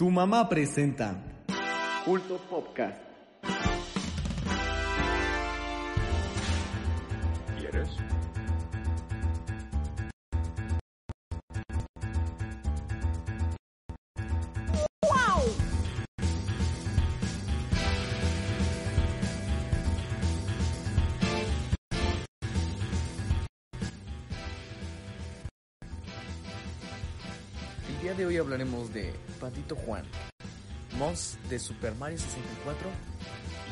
Tu mamá presenta Culto Podcast. Hablaremos de Patito Juan, Moss de Super Mario 64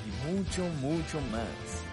y mucho, mucho más.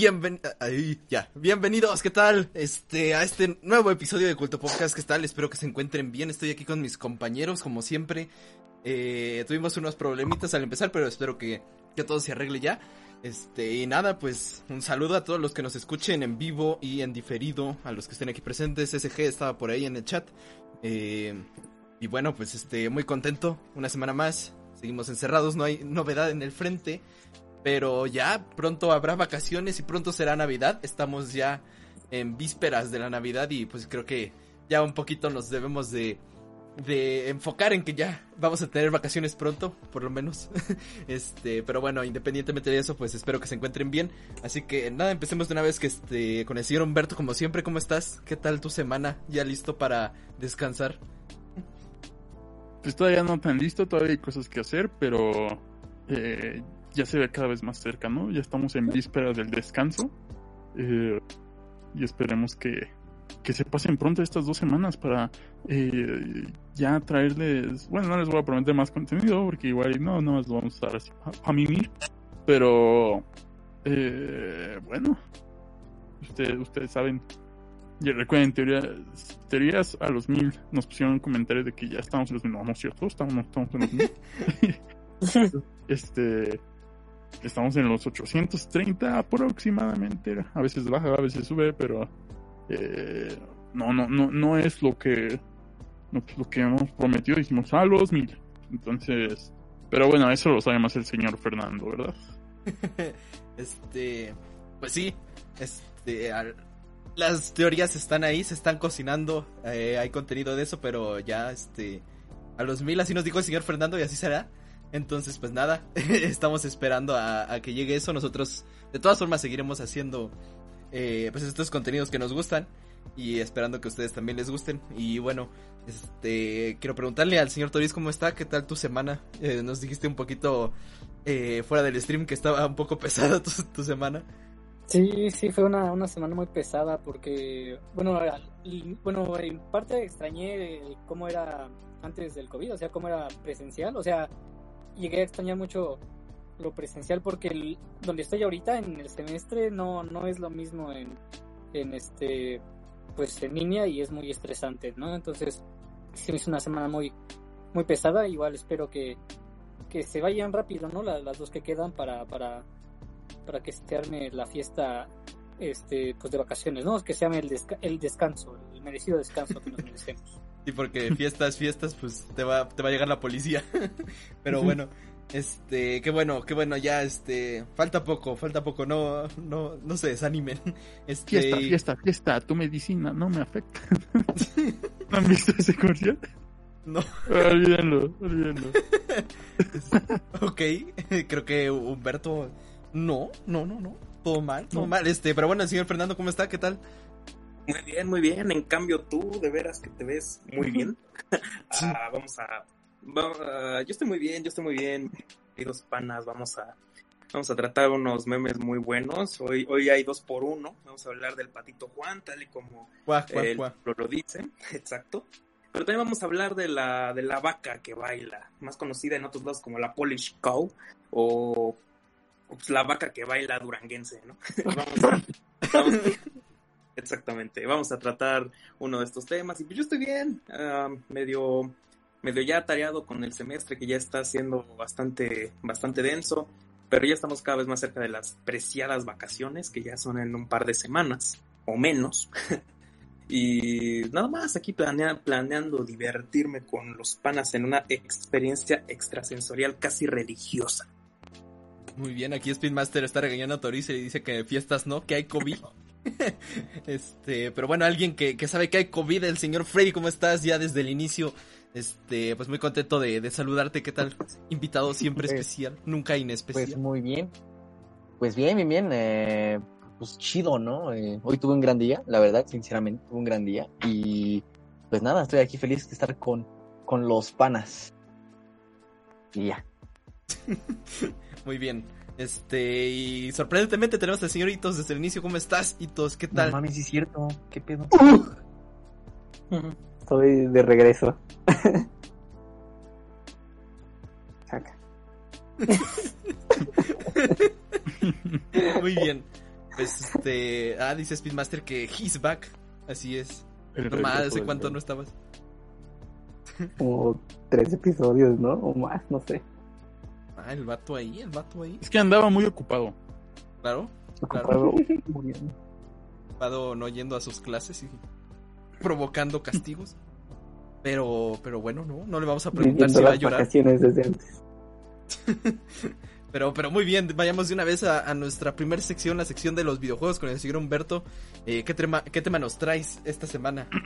Bienven ahí, ya. Bienvenidos, ¿qué tal? Este, a este nuevo episodio de Culto Podcast, ¿qué tal? Espero que se encuentren bien. Estoy aquí con mis compañeros, como siempre. Eh, tuvimos unos problemitas al empezar, pero espero que, que todo se arregle ya. Este, y nada, pues un saludo a todos los que nos escuchen en vivo y en diferido, a los que estén aquí presentes. SG estaba por ahí en el chat. Eh, y bueno, pues este, muy contento. Una semana más. Seguimos encerrados, no hay novedad en el frente. Pero ya pronto habrá vacaciones y pronto será Navidad. Estamos ya en vísperas de la Navidad y pues creo que ya un poquito nos debemos de, de enfocar en que ya vamos a tener vacaciones pronto, por lo menos. este, pero bueno, independientemente de eso, pues espero que se encuentren bien. Así que nada, empecemos de una vez que este con el señor Humberto como siempre, ¿cómo estás? ¿Qué tal tu semana? ¿Ya listo para descansar? Pues todavía no tan listo, todavía hay cosas que hacer, pero eh, ya se ve cada vez más cerca, ¿no? Ya estamos en víspera del descanso eh, y esperemos que, que se pasen pronto estas dos semanas para eh, ya traerles, bueno, no les voy a prometer más contenido porque igual no, no más lo vamos a estar así a, a mimir, pero eh, bueno, ustedes, ustedes saben. Y recuerden, teorías, teorías a los mil nos pusieron comentarios de que ya estamos en los mil. No, no es cierto, estamos, estamos en los mil. este, estamos en los 830 aproximadamente. A veces baja, a veces sube, pero eh, no, no, no, no es lo que, lo, lo que hemos prometido. Dijimos a los mil. Entonces, pero bueno, eso lo sabe más el señor Fernando, ¿verdad? este, pues sí, este, las teorías están ahí, se están cocinando, eh, hay contenido de eso, pero ya, este, a los mil así nos dijo el señor Fernando y así será. Entonces, pues nada, estamos esperando a, que llegue eso. Nosotros, de todas formas, seguiremos haciendo, eh, pues estos contenidos que nos gustan y esperando que ustedes también les gusten. Y bueno, este, quiero preguntarle al señor Toris cómo está, qué tal tu semana. Eh, nos dijiste un poquito eh, fuera del stream que estaba un poco pesada tu, tu semana. Sí, sí, fue una, una semana muy pesada porque, bueno, bueno, en parte extrañé cómo era antes del COVID, o sea, cómo era presencial, o sea, llegué a extrañar mucho lo presencial porque el- donde estoy ahorita en el semestre no, no es lo mismo en, en este, pues en línea y es muy estresante, ¿no? Entonces, sí, es una semana muy, muy pesada, igual espero que, que se vayan rápido, ¿no? La- las dos que quedan para, para, para que se arme la fiesta este pues de vacaciones, ¿no? Que se llame el, desca- el descanso, el merecido descanso que nos merecemos. Sí, porque fiestas, fiestas, pues te va, te va a llegar la policía. Pero bueno, este, qué bueno, qué bueno, ya, este, falta poco, falta poco, no, no, no se desanimen. Este, Fiesta, fiesta, fiesta, tu medicina no me afecta. ¿No han visto ese comercial? No, Olvídenlo, olvídenlo. ok, creo que Humberto, no, no, no, no, todo mal, todo No. mal, este, pero bueno, el señor Fernando, ¿cómo está? ¿Qué tal? Muy bien, muy bien. En cambio, tú de veras que te ves muy bien. Ah, vamos a. yo estoy muy bien, yo estoy muy bien. Queridos panas, vamos a. Vamos a tratar unos memes muy buenos. Hoy, hoy hay dos por uno. Vamos a hablar del patito Juan, tal y como Guau, guau, el guau. lo, lo dice. Exacto. Pero también vamos a hablar de la, de la vaca que baila, más conocida en otros lados como la Polish Cow o, o, pues, la vaca que baila duranguense, ¿no? vamos a- vamos- exactamente, vamos a tratar uno de estos temas y pues yo estoy bien, ah, medio medio ya atareado con el semestre que ya está siendo bastante, bastante denso, pero ya estamos cada vez más cerca de las preciadas vacaciones, que ya son en un par de semanas o menos. y nada más aquí planea, planeando divertirme con los panas en una experiencia extrasensorial casi religiosa. Muy bien, aquí Speedmaster está regañando a Toriz y dice que fiestas no, que hay COVID. este, pero bueno, alguien que, que, sabe que hay COVID, el señor Freddy, ¿cómo estás? Ya desde el inicio, este, pues muy contento de, de saludarte, ¿qué tal? Invitado siempre Pues- especial, nunca inespecial. Pues muy bien. Pues bien, bien, bien. eh, pues chido, ¿no? Eh, hoy tuve un gran día, la verdad, sinceramente, tuve un gran día. Y pues nada, estoy aquí feliz de estar con, con los panas. Y ya. Muy bien. Este, y sorprendentemente tenemos al señor Hitos desde el inicio, ¿cómo estás, Hitos? ¿Qué No tal? mames, sí es cierto. ¿Qué pedo? Ujú. Estoy de regreso. Saca. Muy bien. Pues este, ah, dice Speedmaster que he's back. Así es. No más, ¿hace cuánto no estabas? Como tres episodios, ¿no? O más, no sé. Ah, el vato ahí, el vato ahí. Es que andaba muy ocupado. Claro. Claro. Ocupado muriendo. Ocupado no yendo a sus clases y provocando castigos. Pero, pero bueno, no, no le vamos a preguntar si va a llorar. desde antes. Pero, pero muy bien, vayamos de una vez a, a nuestra primera sección, la sección de los videojuegos con el señor Humberto. Eh, ¿qué, tema, ¿Qué tema nos traes esta semana?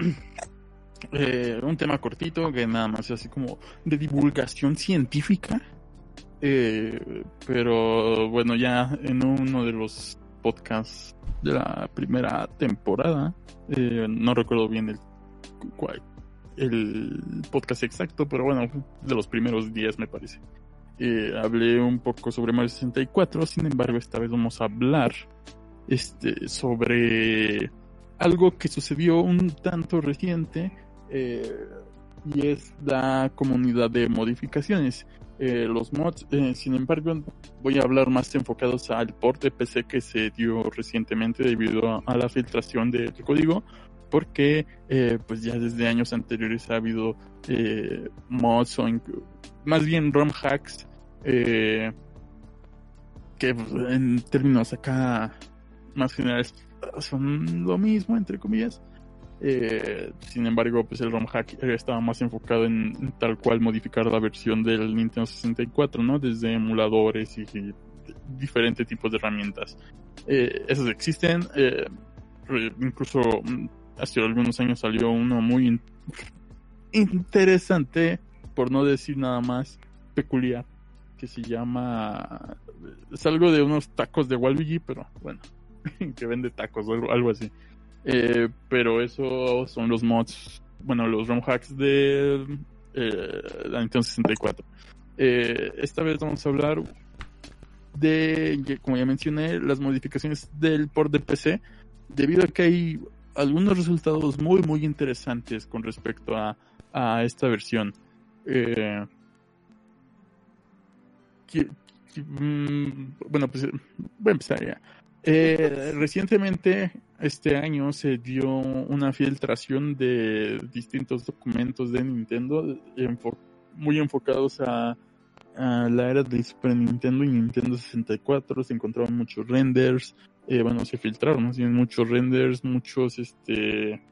Eh, un tema cortito que nada más es así como de divulgación científica. Eh, pero bueno, ya en uno de los podcasts de la primera temporada, eh, no recuerdo bien el, el podcast exacto, pero bueno, de los primeros 10 me parece. Eh, hablé un poco sobre Mario 64, sin embargo esta vez vamos a hablar este, sobre algo que sucedió un tanto reciente eh, y es la comunidad de modificaciones. Eh, los mods, eh, sin embargo, voy a hablar más enfocados al port de PC que se dio recientemente debido a, la filtración del código, porque eh, pues ya desde años anteriores ha habido eh, mods o más bien ROM hacks que pues, en términos acá más generales son lo mismo entre comillas eh, sin embargo, pues el ROM hack estaba más enfocado en, tal cual modificar la versión del Nintendo 64, ¿no? Desde emuladores y, diferentes tipos de herramientas. Eh, esos existen. eh, re- incluso mm, hace algunos años salió uno muy in- interesante, por no decir nada más peculiar, que se llama... Es algo de unos tacos de Waluigi, pero bueno, que vende tacos o algo, algo así. Eh, pero eso son los mods, bueno, los ROM hacks de eh, la Nintendo 64. Eh, esta vez vamos a hablar de, como ya mencioné, las modificaciones del port de PC, debido a que hay algunos resultados muy, muy interesantes con respecto a, a esta versión. Eh, qui- qui- mm, bueno, pues eh, voy a empezar ya. Eh, recientemente, este año, se dio una filtración de distintos documentos de Nintendo muy enfocados a, la era del Super Nintendo y Nintendo 64. Se encontraron muchos renders, eh, bueno, se filtraron muchos renders, muchos este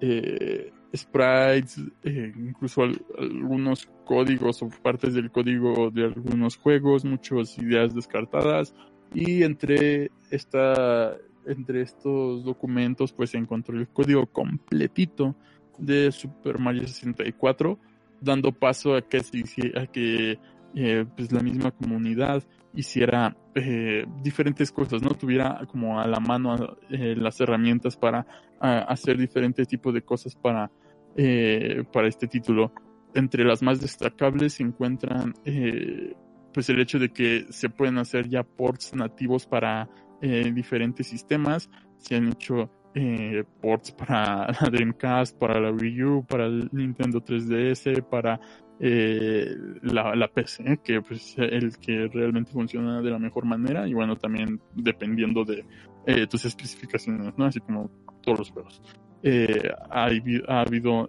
eh, sprites, eh, incluso al- algunos códigos o partes del código de algunos juegos, muchas ideas descartadas y entre esta entre estos documentos pues se encontró el código completito de Super Mario 64 dando paso a que se a que eh, pues la misma comunidad hiciera eh, diferentes cosas, ¿no? Tuviera como a la mano eh, las herramientas para hacer diferentes tipos de cosas para, eh, para este título. Entre las más destacables se encuentran eh, pues el hecho de que se pueden hacer ya ports nativos para eh, diferentes sistemas. Se han hecho eh, ports para la Dreamcast, para la Wii U, para el Nintendo 3DS, para eh, la, la PC, que pues el que realmente funciona de la mejor manera y bueno, también dependiendo de eh, tus especificaciones, ¿no? Así como todos los juegos. Eh, ha, ha habido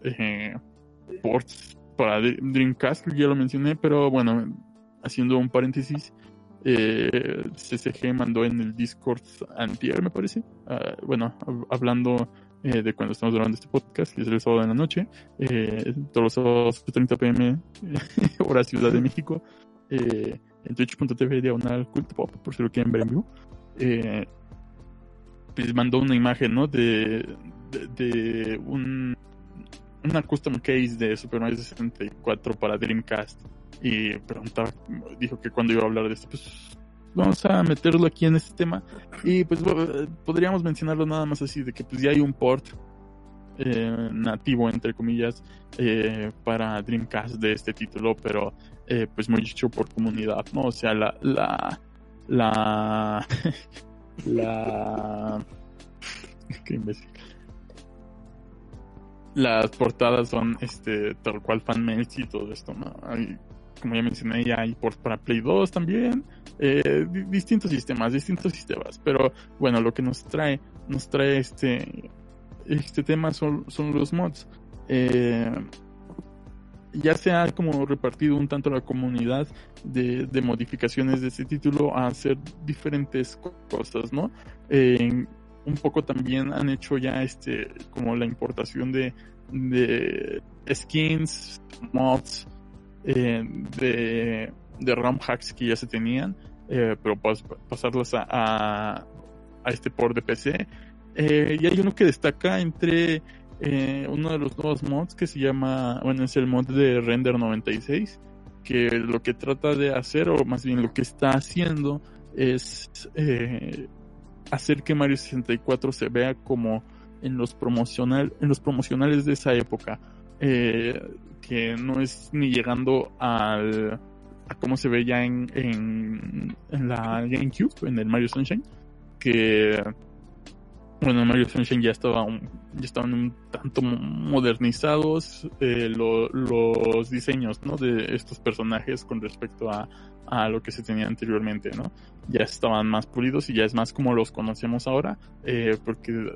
ports para Dr- Dreamcast, ya lo mencioné, pero bueno, haciendo un paréntesis, eh, CCG mandó en el Discord antier, me parece, ah, bueno, hab- hablando eh, de cuando estamos grabando este podcast, que es el sábado de la noche, eh, todos los sábados 30 pm, hora Ciudad de México, eh, en twitch.tv diagonal culto pop, por si lo quieren ver en vivo. Pues mandó una imagen, ¿no? De, de, de un, una custom case de Super Mario 64 para Dreamcast. Y preguntaba, dijo que cuando iba a hablar de esto, pues vamos a meterlo aquí en este tema. Y pues podríamos mencionarlo nada más así, de que pues ya hay un port eh, nativo, entre comillas, eh, para Dreamcast de este título, pero eh, pues muy hecho por comunidad, ¿no? O sea, la, la, la, la, qué imbécil. Las portadas son, este, tal cual fanmails y todo esto, ¿no? Como ya mencioné, ya hay ports para Play 2 también, eh, di- distintos sistemas, distintos sistemas, pero bueno, lo que nos trae, nos trae este, este tema son, son los mods. Eh, ya se ha como repartido un tanto la comunidad de, modificaciones de este título a hacer diferentes co- cosas, ¿no? Eh, un poco también han hecho ya este como la importación de skins, mods, eh, de, de RAM hacks que ya se tenían, eh, pero pas- pasarlas a, a, este port de PC. Eh, y hay uno que destaca entre eh, uno de los nuevos mods que se llama, bueno, es el mod de Render 96, que lo que trata de hacer, o más bien lo que está haciendo, es hacer que Mario 64 se vea como en los promocional, en los promocionales de esa época, eh, que no es ni llegando al a cómo se ve ya en, en, en la GameCube, en el Mario Sunshine, que bueno, Mario Sunshine ya estaba ya estaban un tanto modernizados eh, lo- los diseños ¿no? de estos personajes con respecto a, a lo que se tenía anteriormente, ¿no? Ya estaban más pulidos y ya es más como los conocemos ahora, eh, porque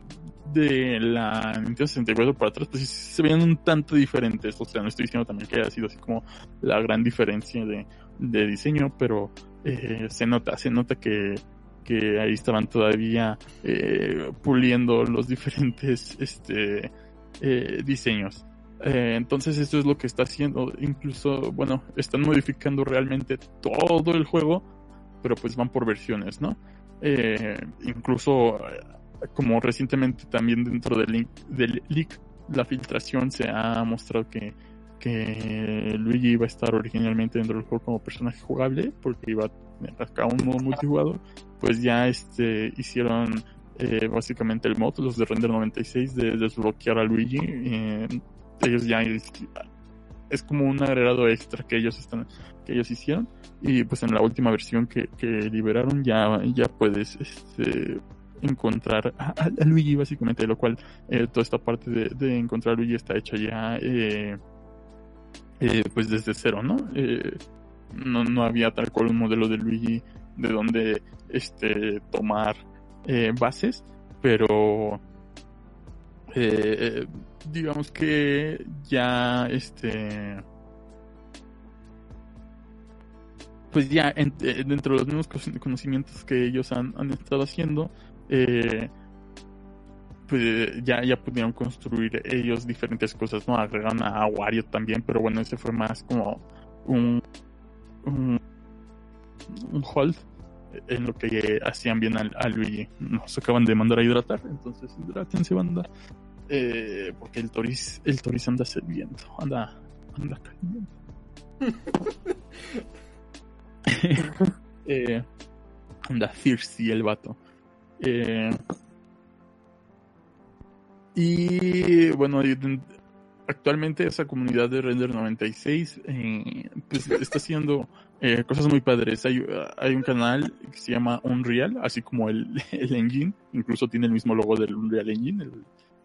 de la Nintendo 64 para atrás, pues se veían un tanto diferentes, o sea, no estoy diciendo también que haya sido así como la gran diferencia de, de diseño, pero eh, se nota, se nota que, que ahí estaban todavía eh, puliendo los diferentes este eh, diseños. Eh, entonces esto es lo que está haciendo. Incluso, bueno, están modificando realmente todo el juego, pero pues van por versiones, ¿no? Eh, incluso, eh, como recientemente también dentro del, del leak, la filtración se ha mostrado que, que Luigi iba a estar originalmente dentro del juego como personaje jugable, porque iba a tener un modo multijugador. Pues ya este hicieron básicamente el mod, los de Render 96, de desbloquear a Luigi. Ellos ya es, como un agregado extra que ellos están que ellos hicieron. Y pues en la última versión que, que liberaron ya ya puedes este encontrar a, Luigi básicamente lo cual eh, toda esta parte de, de, encontrar a Luigi está hecha ya eh, eh, pues desde cero no no no había tal cual un modelo de Luigi de donde este tomar bases pero eh, digamos que ya este pues ya eh, dentro de los mismos conocimientos que ellos han, han estado haciendo eh, pues ya, ya pudieron construir ellos diferentes cosas, ¿no? Agregaron a Wario también, pero bueno, ese fue más como un, un, un hold en lo que hacían bien a, a Luigi. Nos acaban de mandar a hidratar, entonces hidrátense, banda. Eh, porque el Toris, el Toris anda sirviendo, anda, anda eh, anda thirsty el vato. Eh, y bueno, actualmente esa comunidad de Render 96 eh, pues está haciendo eh, cosas muy padres. Hay, hay, un canal que se llama Unreal, así como el, el engine, incluso tiene el mismo logo del Unreal Engine, el,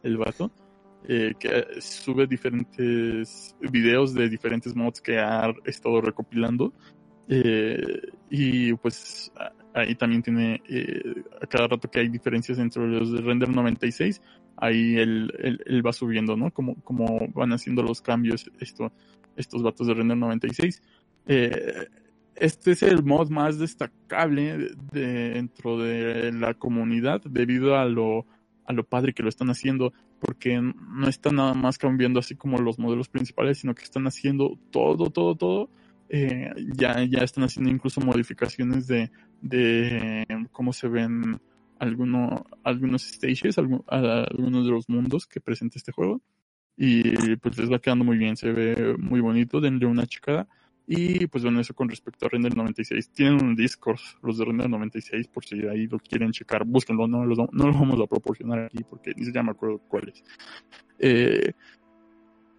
el vato, eh, que sube diferentes videos de diferentes mods que ha estado recopilando. Eh, y pues ahí también tiene eh, a cada rato que hay diferencias entre los de render 96 ahí él, él, él va subiendo no como, como van haciendo los cambios esto estos vatos de Render 96. Eh, este es el mod más destacable de- de- dentro de la comunidad debido a lo, a lo padre que lo están haciendo, porque no están nada más cambiando así como los modelos principales, sino que están haciendo todo, todo, todo. Eh, ya, ya están haciendo incluso modificaciones de, de cómo se ven alguno, algunos stages, algunos de los mundos que presenta este juego. Y pues les va quedando muy bien, se ve muy bonito, denle una checada. Y pues bueno, eso con respecto a Render 96. Tienen un Discord, los de Render 96, por si ahí lo quieren checar, búsquenlo, no, los, no lo vamos a proporcionar aquí porque ni siquiera me acuerdo cuál es. Eh,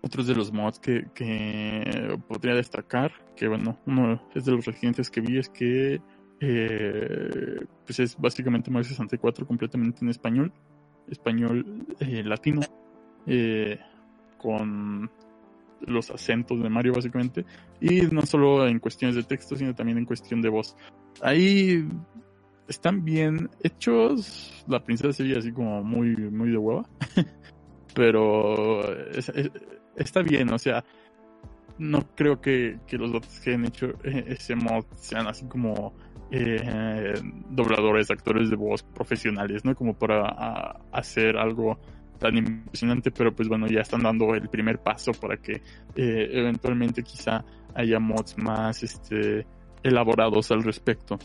otros de los mods que, que podría destacar, que bueno, uno es de los recientes que vi, es que eh, pues es básicamente Mario 64 completamente en español, español eh, latino, eh, con los acentos de Mario básicamente, y no solo en cuestiones de texto, sino también en cuestión de voz. Ahí están bien hechos, la princesa sería así como muy, muy de hueva, pero es- es- está bien, o sea, no creo que, que los datos que han hecho eh, ese mod sean así como eh, dobladores, actores de voz profesionales, ¿no? Como para hacer algo tan impresionante, pero pues bueno, ya están dando el primer paso para que eh, eventualmente quizá haya mods más este, elaborados al respecto.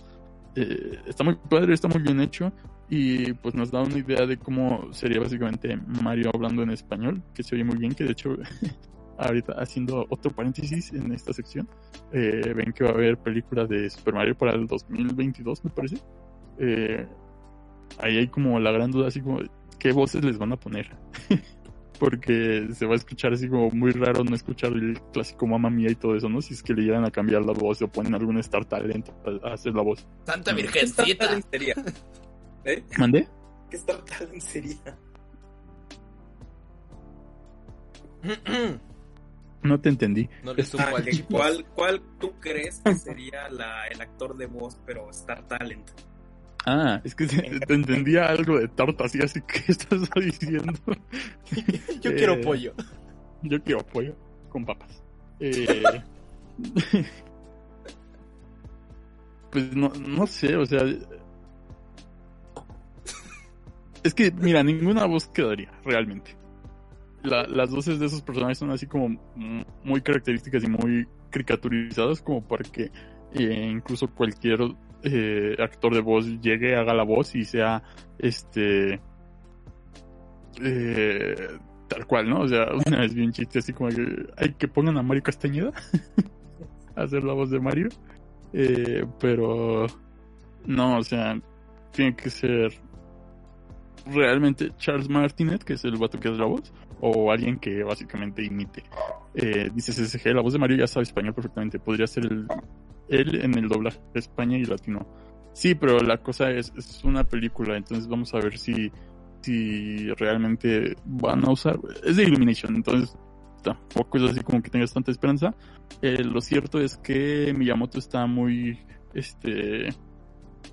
Eh, está muy padre, está muy bien hecho y pues nos da una idea de cómo sería básicamente Mario hablando en español, que se oye muy bien, que de hecho ahorita haciendo otro paréntesis en esta sección, eh, ven que va a haber película de Super Mario para el 2022, me parece. Eh, ahí hay como la gran duda, así como, ¿qué voces les van a poner? Porque se va a escuchar así como muy raro no escuchar el clásico mamá mía y todo eso, ¿no? Si es que le llegan a cambiar la voz o ponen algún Star Talent a hacer la voz. Santa ¿Qué Star Virgencita. Talent sería? ¿Eh? ¿Mandé? ¿Qué Star Talent sería? No te entendí. No le supo Ah. ¿cuál, ¿Cuál tú crees que sería la, el actor de voz, pero Star Talent? Ah, es que te, te entendía algo de tortas y así que estás diciendo. Yo quiero Eh, pollo. Yo quiero pollo con papas. Eh, pues no, no sé, o sea. Es que, mira, ninguna voz quedaría, realmente. La- las voces de esos personajes son así como muy características y muy caricaturizadas, como para que eh, incluso cualquier eh, actor de voz llegue, haga la voz y sea este. eh, tal cual, ¿no? O sea, una vez vi chiste así como que hay que pongan a Mario Castañeda a hacer la voz de Mario. Eh, pero no, o sea, tiene que ser realmente Charles Martinet, que es el vato que hace la voz, o alguien que básicamente imite. Eh, dice CSG, la voz de Mario ya sabe español perfectamente, podría ser el, él en el doblaje de España y latino. Sí, pero la cosa es, es una película, entonces vamos a ver si, si realmente van a usar. Es de Illumination, entonces tampoco es así como que tengas tanta esperanza. Eh, lo cierto es que Miyamoto está muy. Este.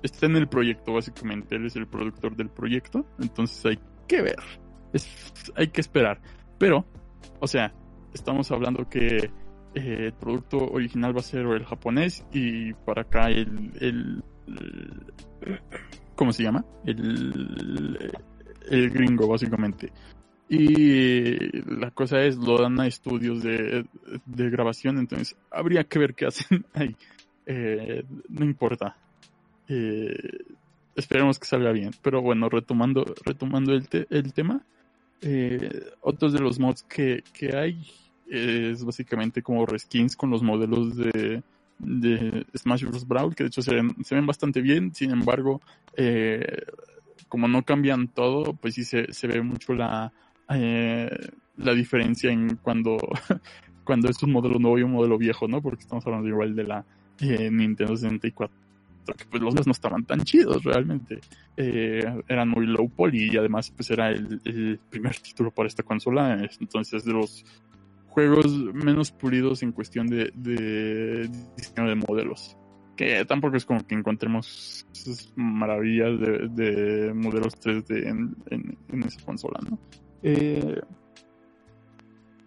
Está en el proyecto, básicamente. Él es el productor del proyecto. Entonces hay que ver. Es, hay que esperar. Pero, o sea, estamos hablando que eh, el producto original va a ser el japonés y para acá el, el, el- ¿cómo se llama? El, el gringo básicamente. Y la cosa es, lo dan a estudios de, de grabación, entonces habría que ver qué hacen ahí. Eh, no importa. Eh, esperemos que salga bien. Pero bueno, retomando, retomando el, te- el tema, eh, otros de los mods que, que hay es básicamente como reskins con los modelos de, de Smash Bros. Brawl, que de hecho se ven, se ven bastante bien, sin embargo, eh, como no cambian todo, pues sí se, se ve mucho la, eh, la diferencia en cuando, cuando es un modelo nuevo y un modelo viejo, ¿no? Porque estamos hablando igual de la eh, Nintendo 64 que pues los dos no estaban tan chidos realmente. Eh, eran muy low poly y además pues era el, el primer título para esta consola, entonces de los juegos menos pulidos en cuestión de, diseño de modelos. Que tampoco es como que encontremos esas maravillas de, de modelos 3D en, esa consola, ¿no? Eh,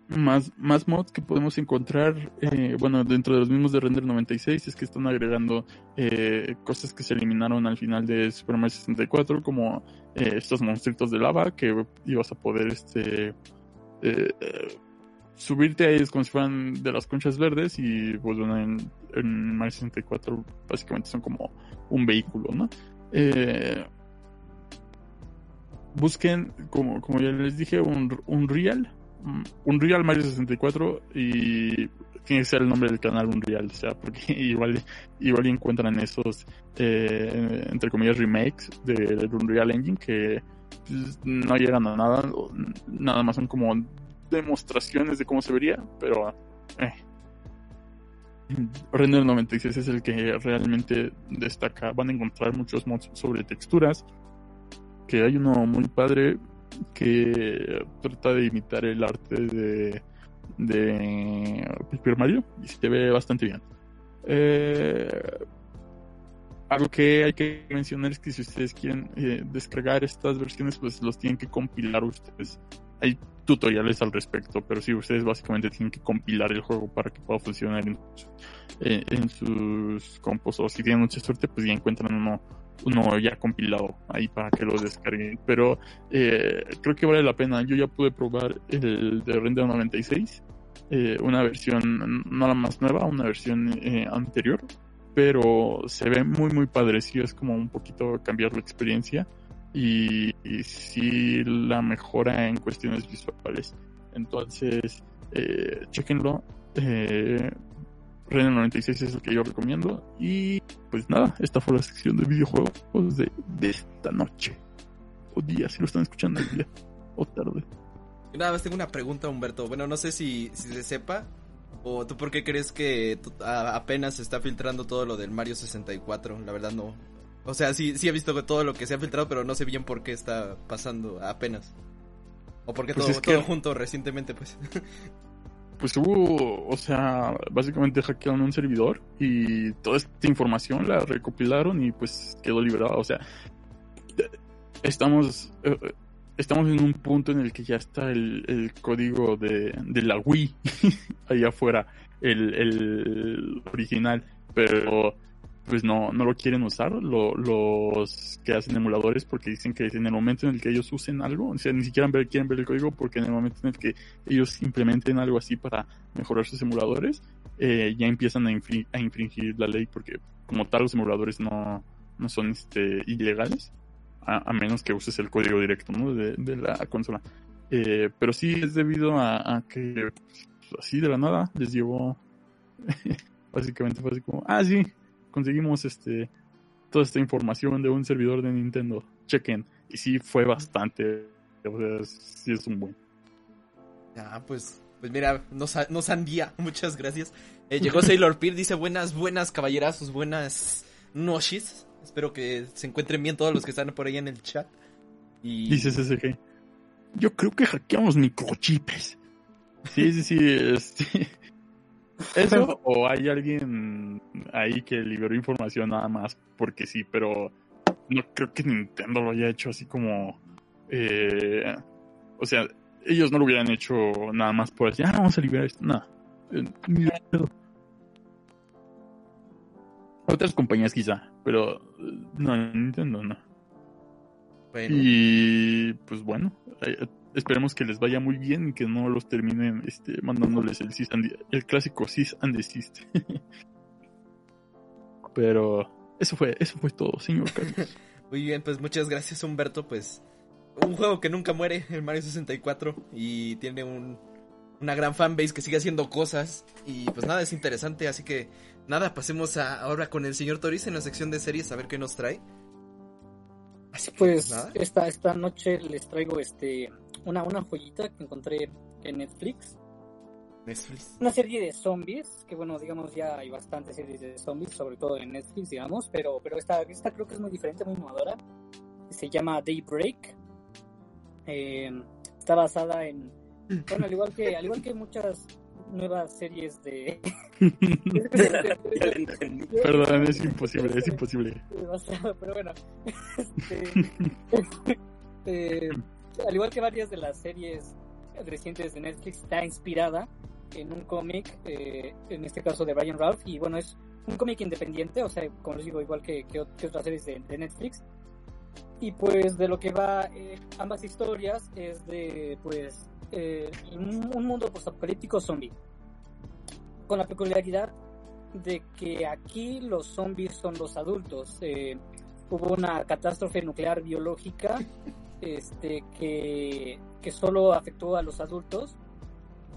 más, más mods que podemos encontrar, eh, bueno, dentro de los mismos de Render 96, es que están agregando eh, cosas que se eliminaron al final de Super Mario 64, como estos monstruitos de lava que ibas a poder este subirte a ellos como si fueran de las conchas verdes y pues bueno, en, Mario 64 básicamente son como un vehículo, ¿no? Eh, busquen, como, como ya les dije, un, un Real. Un Real Mario 64 y tiene que ser el nombre del canal Unreal, o sea, porque igual, igual encuentran esos, eh, entre comillas, remakes de- del Unreal Engine que pues, no llegan a nada, nada más son como demostraciones de cómo se vería, pero eh. Render 96 es el que realmente destaca. Van a encontrar muchos mods sobre texturas. Que hay uno muy padre que trata de imitar el arte de, de Paper Mario y se ve bastante bien. Eh, algo que hay que mencionar es que si ustedes quieren eh, descargar estas versiones, pues los tienen que compilar ustedes. Hay tutoriales al respecto, pero sí, ustedes básicamente tienen que compilar el juego para que pueda funcionar en, en, en sus compos. O si tienen mucha suerte, pues ya encuentran uno, uno ya compilado ahí para que lo descarguen. Pero eh, creo que vale la pena. Yo ya pude probar el de Render 96, eh, una versión no la más nueva, una versión eh, anterior, pero se ve muy, muy padre. Sí, es como un poquito cambiar la experiencia y, y sí la mejora en cuestiones visuales. Entonces, eh, chequenlo. Eh, Render 96 es el que yo recomiendo. Y pues nada, esta fue la sección de videojuegos de, esta noche. O día, si lo están escuchando el día. O tarde. Nada más tengo una pregunta, Humberto. Bueno, no sé si, si se sepa. ¿O tú por qué crees que apenas se está filtrando todo lo del Mario 64? La verdad no. O sea, sí, sí he visto todo lo que se ha filtrado, pero no sé bien por qué está pasando apenas. O por qué Pues todo, es que- todo junto recientemente, pues. Pues hubo, o sea, básicamente hackearon un servidor y toda esta información la recopilaron y pues quedó liberada. O sea, estamos, eh, estamos en un punto en el que ya está el, el código de, de la Wii ahí afuera, el, el original, pero pues no, no lo quieren usar lo- los que hacen emuladores porque dicen que en el momento en el que ellos usen algo, o sea, ni siquiera quieren ver el código porque en el momento en el que ellos implementen algo así para mejorar sus emuladores, eh, ya empiezan a, infri- a infringir la ley porque como tal los emuladores no, no son este, ilegales, a, a menos que uses el código directo ¿no? de, de la consola. Eh, pero sí es debido a, a que pues, así de la nada les llevó básicamente fue así como, ah sí, conseguimos este toda esta información de un servidor de Nintendo, chequen, y sí fue bastante, o sea, sí es un buen. Ah, pues, pues mira, no, sa- no sandía, muchas gracias. Eh, llegó Sailor Peer, dice buenas, buenas caballerazos, buenas noches. Espero que se encuentren bien todos los que están por ahí en el chat. Y Dice SSG. Yo creo que hackeamos microchips. Sí, sí, sí. este, Eso, o hay alguien ahí que liberó información nada más porque sí, pero no creo que Nintendo lo haya hecho así como. eh, o sea, ellos no lo hubieran hecho nada más por así, ah, vamos a liberar esto. No. Eh. Otras compañías quizá, pero eh, no, Nintendo no. bueno, Y pues bueno, eh, esperemos que les vaya muy bien y que no los terminen este, mandándoles el, cease and el clásico cease and desist. Pero eso fue, eso fue todo, señor Carlos. muy bien, pues muchas gracias Humberto, pues un juego que nunca muere, el Mario 64, y tiene un, una gran fanbase que sigue haciendo cosas, y pues nada, es interesante, así que nada, pasemos a, ahora con el señor Toriz en la sección de series a ver qué nos trae. Así pues, Nada. esta, esta noche les traigo este una, una joyita que encontré en Netflix. Netflix. Una serie de zombies, que bueno, digamos ya hay bastantes series de zombies, sobre todo en Netflix, digamos, pero, pero esta, esta creo que es muy diferente, muy innovadora. Se llama Daybreak. Eh, está basada en, bueno, al igual que, al igual que muchas nuevas series de... Ya lo entendí. Perdón, es imposible, es imposible. pero bueno. Este, eh, al igual que varias de las series recientes de Netflix está inspirada en un cómic, eh, en este caso de Brian Ralph, y bueno, es un cómic independiente, o sea, como les digo, igual que, que, que otras series de, de Netflix. Y pues de lo que va eh, ambas historias es de, pues, eh, un, un mundo postapocalíptico zombie. Con la peculiaridad de que aquí los zombies son los adultos. Eh, hubo una catástrofe nuclear biológica este, que, que solo afectó a los adultos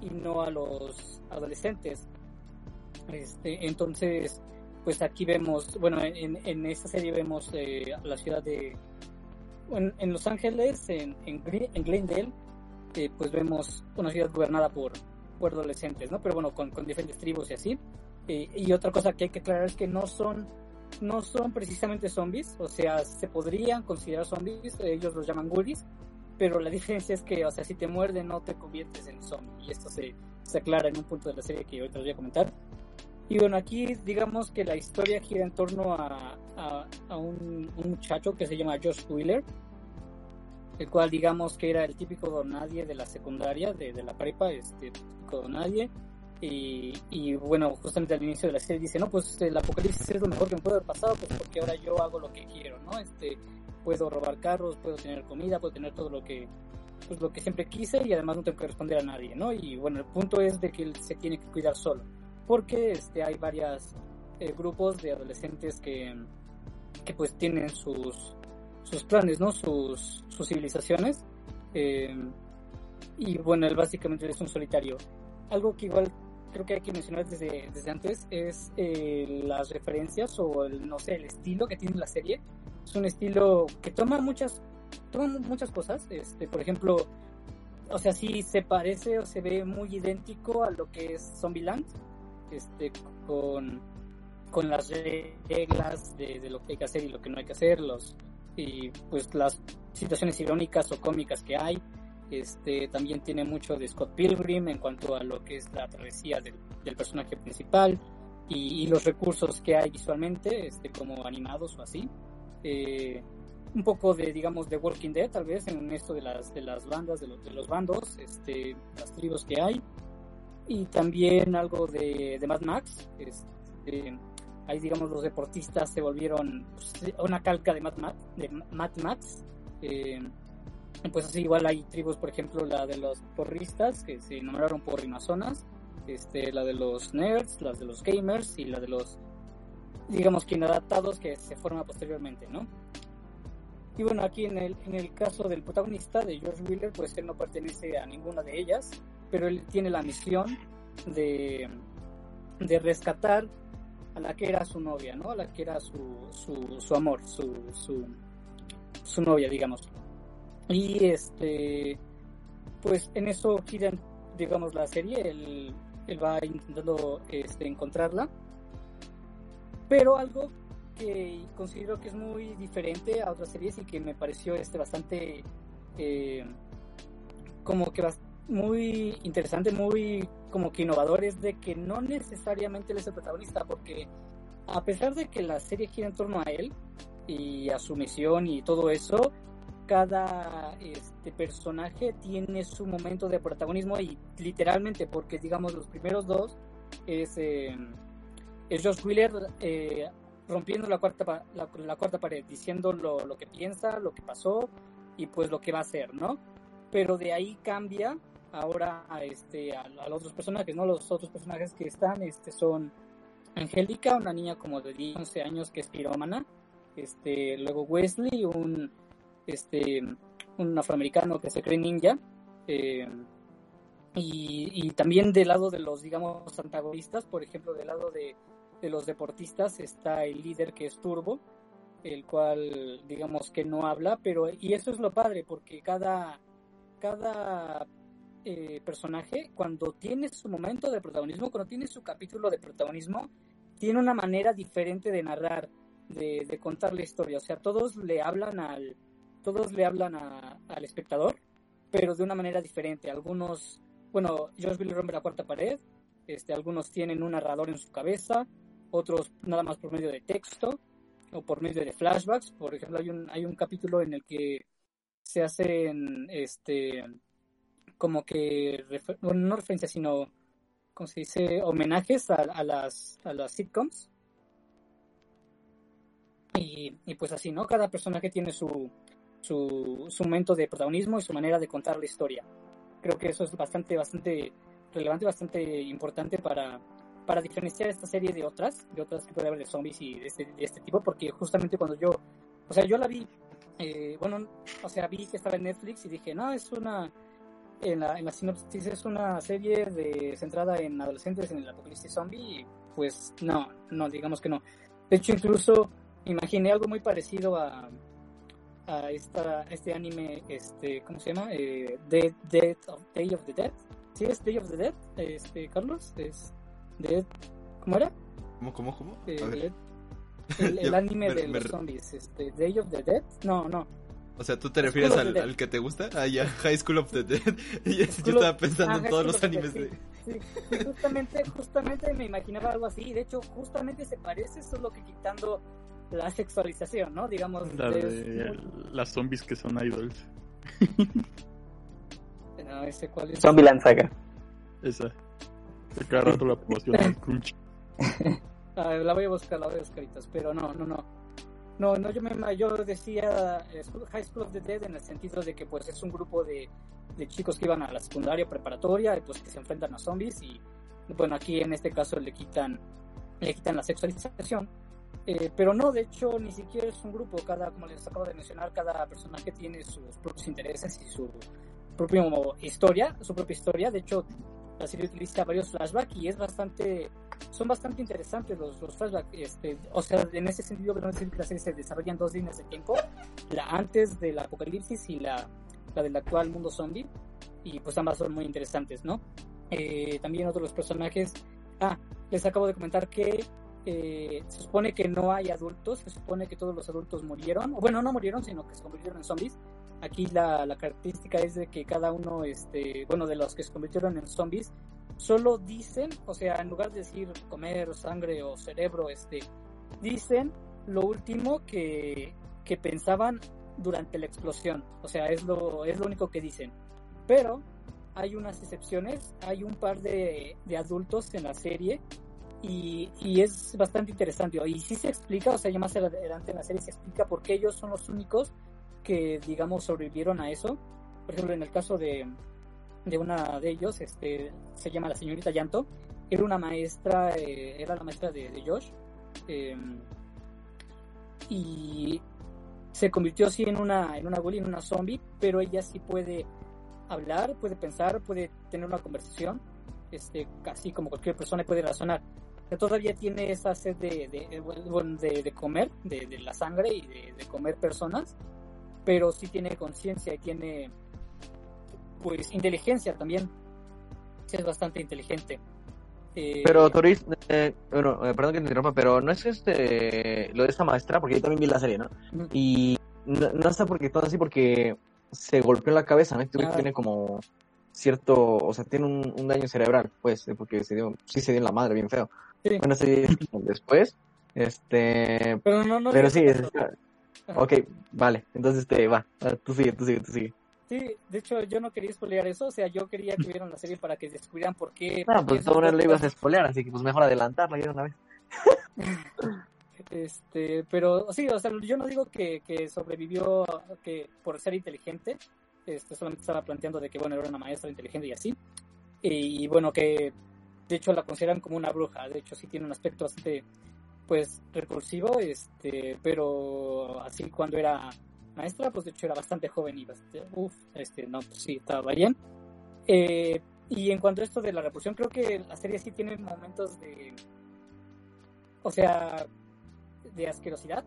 y no a los adolescentes. Este, entonces, pues aquí vemos, bueno, en, en esta serie vemos eh, la ciudad de, en, en Los Ángeles, en, en Glendale, pues vemos una ciudad gobernada por, por adolescentes, ¿no? Pero bueno, con, diferentes tribus y así. Eh, y otra cosa que hay que aclarar es que no son, no son precisamente zombies, o sea, se podrían considerar zombies, ellos los llaman ghoulies, pero la diferencia es que, o sea, si te muerden no te conviertes en zombie, y esto se, se aclara en un punto de la serie que ahorita les voy a comentar. Y bueno, aquí digamos que la historia gira en torno a, a, a un, un muchacho que se llama Josh Wheeler, el cual digamos que era el típico don nadie de la secundaria, de, de la prepa, este típico don nadie. Y, y bueno, justamente al inicio de la serie dice, no, pues el apocalipsis es lo mejor que me puede haber pasado, pues porque ahora yo hago lo que quiero, ¿no? Este, puedo robar carros, puedo tener comida, puedo tener todo lo que, pues lo que siempre quise y además no tengo que responder a nadie, ¿no? Y bueno, el punto es de que él se tiene que cuidar solo, porque este, hay varios grupos de adolescentes que, que pues tienen sus, sus planes, ¿no? Sus, sus civilizaciones. Eh, y bueno, él básicamente es un solitario. Algo que igual creo que hay que mencionar desde, antes es eh, las referencias o el, no sé, el estilo que tiene la serie. Es un estilo que toma muchas, toma muchas cosas. Este, por ejemplo, o sea, sí se parece o se ve muy idéntico a lo que es Zombieland, este, con, con las reglas de, de lo que hay que hacer y lo que no hay que hacer, los, y pues las situaciones irónicas o cómicas que hay. Este, también tiene mucho de Scott Pilgrim en cuanto a lo que es la travesía del, del personaje principal y, y, los recursos que hay visualmente, este, como animados o así. Eh, un poco de, digamos, de Walking Dead, tal vez, en esto de las, de las bandas, de los, de los bandos, este, las tribus que hay. Y también algo de, de Mad Max. Este, ahí, digamos, los deportistas se volvieron pues, una calca de Mad. De Mad Max. Eh, pues así igual hay tribus, por ejemplo, la de los porristas, que se nombraron por rimazonas, este, la de los nerds, las de los gamers y la de los, digamos que inadaptados que se forman posteriormente, ¿no? Y bueno, aquí en el, en el caso del protagonista, de George Wheeler, pues él no pertenece a ninguna de ellas, pero él tiene la misión de, de rescatar a la que era su novia, ¿no? A la que era su, su, su amor, su, su, su novia, digamos. Y este, pues en eso gira, digamos, la serie, él, él va intentando este, encontrarla. Pero algo que considero que es muy diferente a otras series y que me pareció este bastante, eh, como que muy interesante, muy como que innovador, es de que no necesariamente él es el protagonista, porque a pesar de que la serie gira en torno a él y a su misión y todo eso, cada este personaje tiene su momento de protagonismo y literalmente porque digamos los primeros dos es, eh, es Josh Wheeler eh, rompiendo la cuarta la, la, cuarta pared diciendo lo, lo, que piensa lo que pasó y pues lo que va a hacer no pero de ahí cambia ahora a este a, a los otros personajes no los otros personajes que están este son Angélica una niña como de 10 11 años que es pirómana este luego Wesley un este un afroamericano que se cree ninja eh, y, y, también del lado de los digamos antagonistas por ejemplo del lado de, de, los deportistas está el líder que es Turbo el cual digamos que no habla pero y eso es lo padre porque cada cada eh, personaje cuando tiene su momento de protagonismo cuando tiene su capítulo de protagonismo tiene una manera diferente de narrar de, de contar la historia o sea todos le hablan al todos le hablan a, al espectador, pero de una manera diferente. Algunos, bueno, Josh Billy rompe la cuarta pared, este, algunos tienen un narrador en su cabeza, otros nada más por medio de texto o por medio de flashbacks. Por ejemplo, hay un, hay un capítulo en el que se hacen este, como que, bueno, no referencias, sino, ¿cómo se dice? Homenajes a, a las, a las sitcoms. Y, y pues así, ¿no? Cada personaje tiene su, su, su momento de protagonismo y su manera de contar la historia. Creo que eso es bastante, bastante relevante, bastante importante para, para diferenciar esta serie de otras, de otras que puede haber de zombies y de este, de este tipo, porque justamente cuando yo, o sea, yo la vi, eh, bueno, o sea, vi que estaba en Netflix y dije, no, es una, en la, en la sinopsis es una serie de, centrada en adolescentes en el apocalipsis zombie, y pues no, no, digamos que no. De hecho, incluso imaginé algo muy parecido a, a esta, este anime, este, ¿cómo se llama? Eh, Dead, Dead of, Day of the Dead. ¿Sí es Day of the Dead, este, Carlos? Es Dead, ¿cómo era? ¿Cómo, cómo, cómo? Eh. Dead- el, anime me- de me- los zombies, este, Day of the Dead. No, no. O sea, ¿tú te refieres al, que te gusta? Ah, ya, High School of the Dead. Yo School estaba pensando Ah, en todos los animes de... Sí, sí, justamente, justamente me imaginaba algo así. De hecho, justamente se parece, solo que quitando la sexualización, ¿no? Digamos, La de muy- las zombies que son idols. no, ese cuál es. Zombieland Saga. Esa. De cada rato la promoción. Ah, la voy a buscar, la voy a buscar, caritas, pero no, no, no. No, no, yo, me, yo decía eh, High School of the Dead en el sentido de que pues es un grupo de, de chicos que iban a la secundaria preparatoria y pues que se enfrentan a zombies y bueno, aquí en este caso le quitan le quitan la sexualización. Eh, pero no, de hecho, ni siquiera es un grupo. Cada, como les acabo de mencionar, cada personaje tiene sus propios intereses y su propia historia, su propia historia. De hecho, la serie utiliza varios flashbacks y es bastante, son bastante interesantes los, los flashbacks. Este, o sea, en ese sentido, podemos decir que la serie se desarrolla en dos líneas de tiempo: la antes del apocalipsis y la, la del actual mundo zombie. Y pues ambas son muy interesantes, ¿no? Eh, también otros los personajes. Ah, les acabo de comentar que eh, se supone que no hay adultos, se supone que todos los adultos murieron, bueno, no murieron, sino que se convirtieron en zombies. Aquí la, la característica es de que cada uno, este, bueno, de los que se convirtieron en zombies, solo dicen, o sea, en lugar de decir comer sangre o cerebro, este, dicen lo último que, que pensaban durante la explosión. O sea, es lo, es lo único que dicen. Pero hay unas excepciones, hay un par de, de adultos en la serie y, y, es bastante interesante. Y sí se explica, o sea, ya más adelante en la serie se explica por qué ellos son los únicos que, digamos, sobrevivieron a eso. Por ejemplo, en el caso de, de una de ellos, este, se llama la señorita Llanto, era una maestra, eh, era la maestra de, de Josh, eh, y se convirtió así en una, en una bully, en una zombie, pero ella sí puede hablar, puede pensar, puede tener una conversación, este, casi como cualquier persona puede razonar. Pero todavía tiene esa sed de, de, de, de comer, de, la sangre y de comer personas, pero sí tiene conciencia y tiene, pues, inteligencia también. Es bastante inteligente. Eh, pero Toris, eh, bueno, eh, perdón que te interrumpa, pero no es este lo de esta maestra, porque yo también vi la serie, ¿no? Mm. Y no, no está porque todo así porque se golpeó en la cabeza, ¿no? Este Ah. tiene como cierto, o sea, tiene un, un, daño cerebral, pues, porque se dio, sí se dio en la madre bien feo. Sí. Bueno, sí, después, este, pero no, no. pero sí, es, ok, vale, entonces este, va, tú sigue, tú sigue, tú sigue. Sí, de hecho yo no quería spoilear eso, o sea, yo quería que vieran la serie para que descubrieran por qué... Ah, pues todo no le ibas a spoilear, así que pues mejor adelantarla ya una vez. este, pero sí, o sea, yo no digo que, que sobrevivió que por ser inteligente, este, solamente estaba planteando de que, bueno, era una maestra inteligente y así, y, bueno, que de hecho la consideran como una bruja, de hecho sí tiene un aspecto bastante, pues, repulsivo, este, pero así cuando era maestra, pues de hecho era bastante joven y bastante, uff, este, no, pues sí, estaba bien. Eh, y en cuanto a esto de la repulsión, creo que la serie sí tiene momentos de, o sea, de asquerosidad.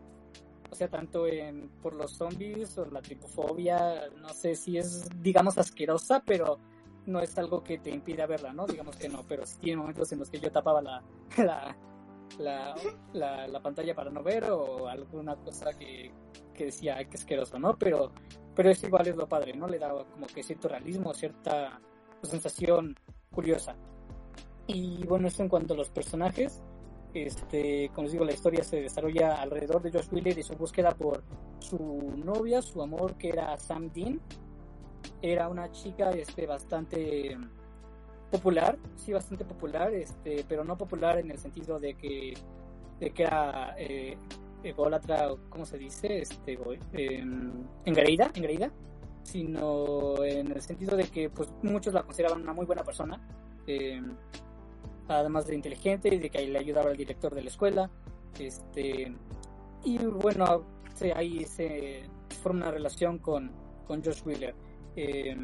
O sea, tanto en, por los zombies o la tripofobia, no sé si es, digamos, asquerosa, pero no es algo que te impida verla, ¿no? Digamos que no, pero sí tiene momentos en los que yo tapaba la, la, la, la, la pantalla para no ver o alguna cosa que, que decía, qué asqueroso, ¿no? Pero, pero eso igual es lo padre, ¿no? Le da como que cierto realismo, cierta sensación curiosa. Y bueno, esto en cuanto a los personajes, este, como les digo, la historia se desarrolla alrededor de Josh Wheeler y su búsqueda por su novia, su amor, que era Sam Dean. era una chica este, bastante popular, sí, bastante popular, este, pero no popular en el sentido de que, de que era eh, ególatra, ¿cómo se dice? Este, eh, engreída, engreída, sino en el sentido de que pues, muchos la consideraban una muy buena persona, eh, además de inteligente y de que le ayudaba al director de la escuela. Este, y bueno, ahí se forma una relación con, con Josh Wheeler. Eh,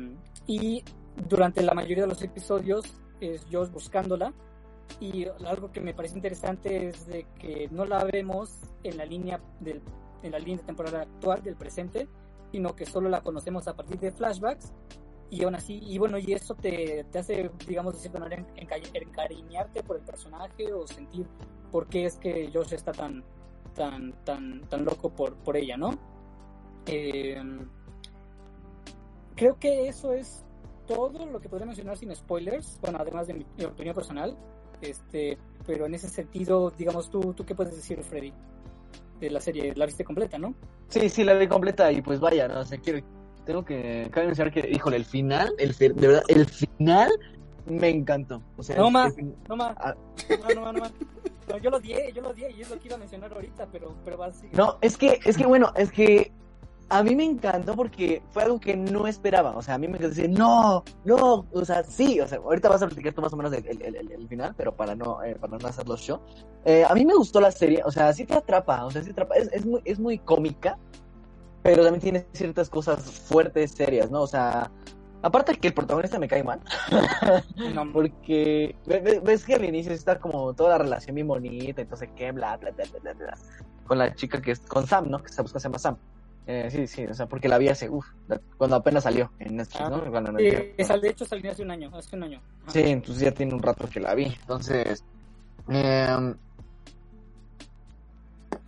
y durante la mayoría de los episodios es Josh buscándola. Y algo que me parece interesante es de que no la vemos en la línea del, en la línea temporal actual del presente, sino que solo la conocemos a partir de flashbacks y aún así, y bueno, y eso te, te hace, digamos, de cierta manera enca- encariñarte por el personaje o sentir por qué es que Josh está tan, tan, tan, tan loco por, por ella, ¿no? Eh, creo que eso es todo lo que podría mencionar sin spoilers, bueno, además de mi, mi opinión personal, este, pero en ese sentido, digamos, tú, tú qué puedes decir, Freddy, de la serie, la viste completa, ¿no? Sí, sí, la vi completa y pues vaya, ¿no? O sea, quiero, tengo que, cabe mencionar que, híjole, el final, el, de verdad, el final me encantó. O sea, No más. el No más, Ah. no, no más, no más. No, yo lo odié, yo lo odié y es lo que iba a mencionar ahorita, pero, pero va así. No, es que, es que bueno, es que a mí me encantó porque fue algo que no esperaba. O sea, a mí me encantó decir, no, no, o sea, sí, o sea, ahorita vas a platicar tú más o menos el, el- el- el final, pero para no, eh, para no hacerlo show. Eh, a mí me gustó la serie, o sea, sí te atrapa, o sea, sí te atrapa. Es, es, muy, es muy cómica, pero también tiene ciertas cosas fuertes, serias, ¿no? O sea, aparte que el protagonista me cae mal. No, Porque ve- ve- ves que al inicio está como toda la relación bien bonita, entonces qué, bla, bla, bla, bla, bla, bla, con la chica que es con Sam, ¿no? Que se busca se llama Sam. Eh, sí, sí, o sea, porque la vi hace, uff, cuando apenas salió en Netflix, Ah, ¿no? Cuando eh, de hecho salió hace un año, hace un año. Ajá. Sí, entonces ya tiene un rato que la vi. Entonces, em,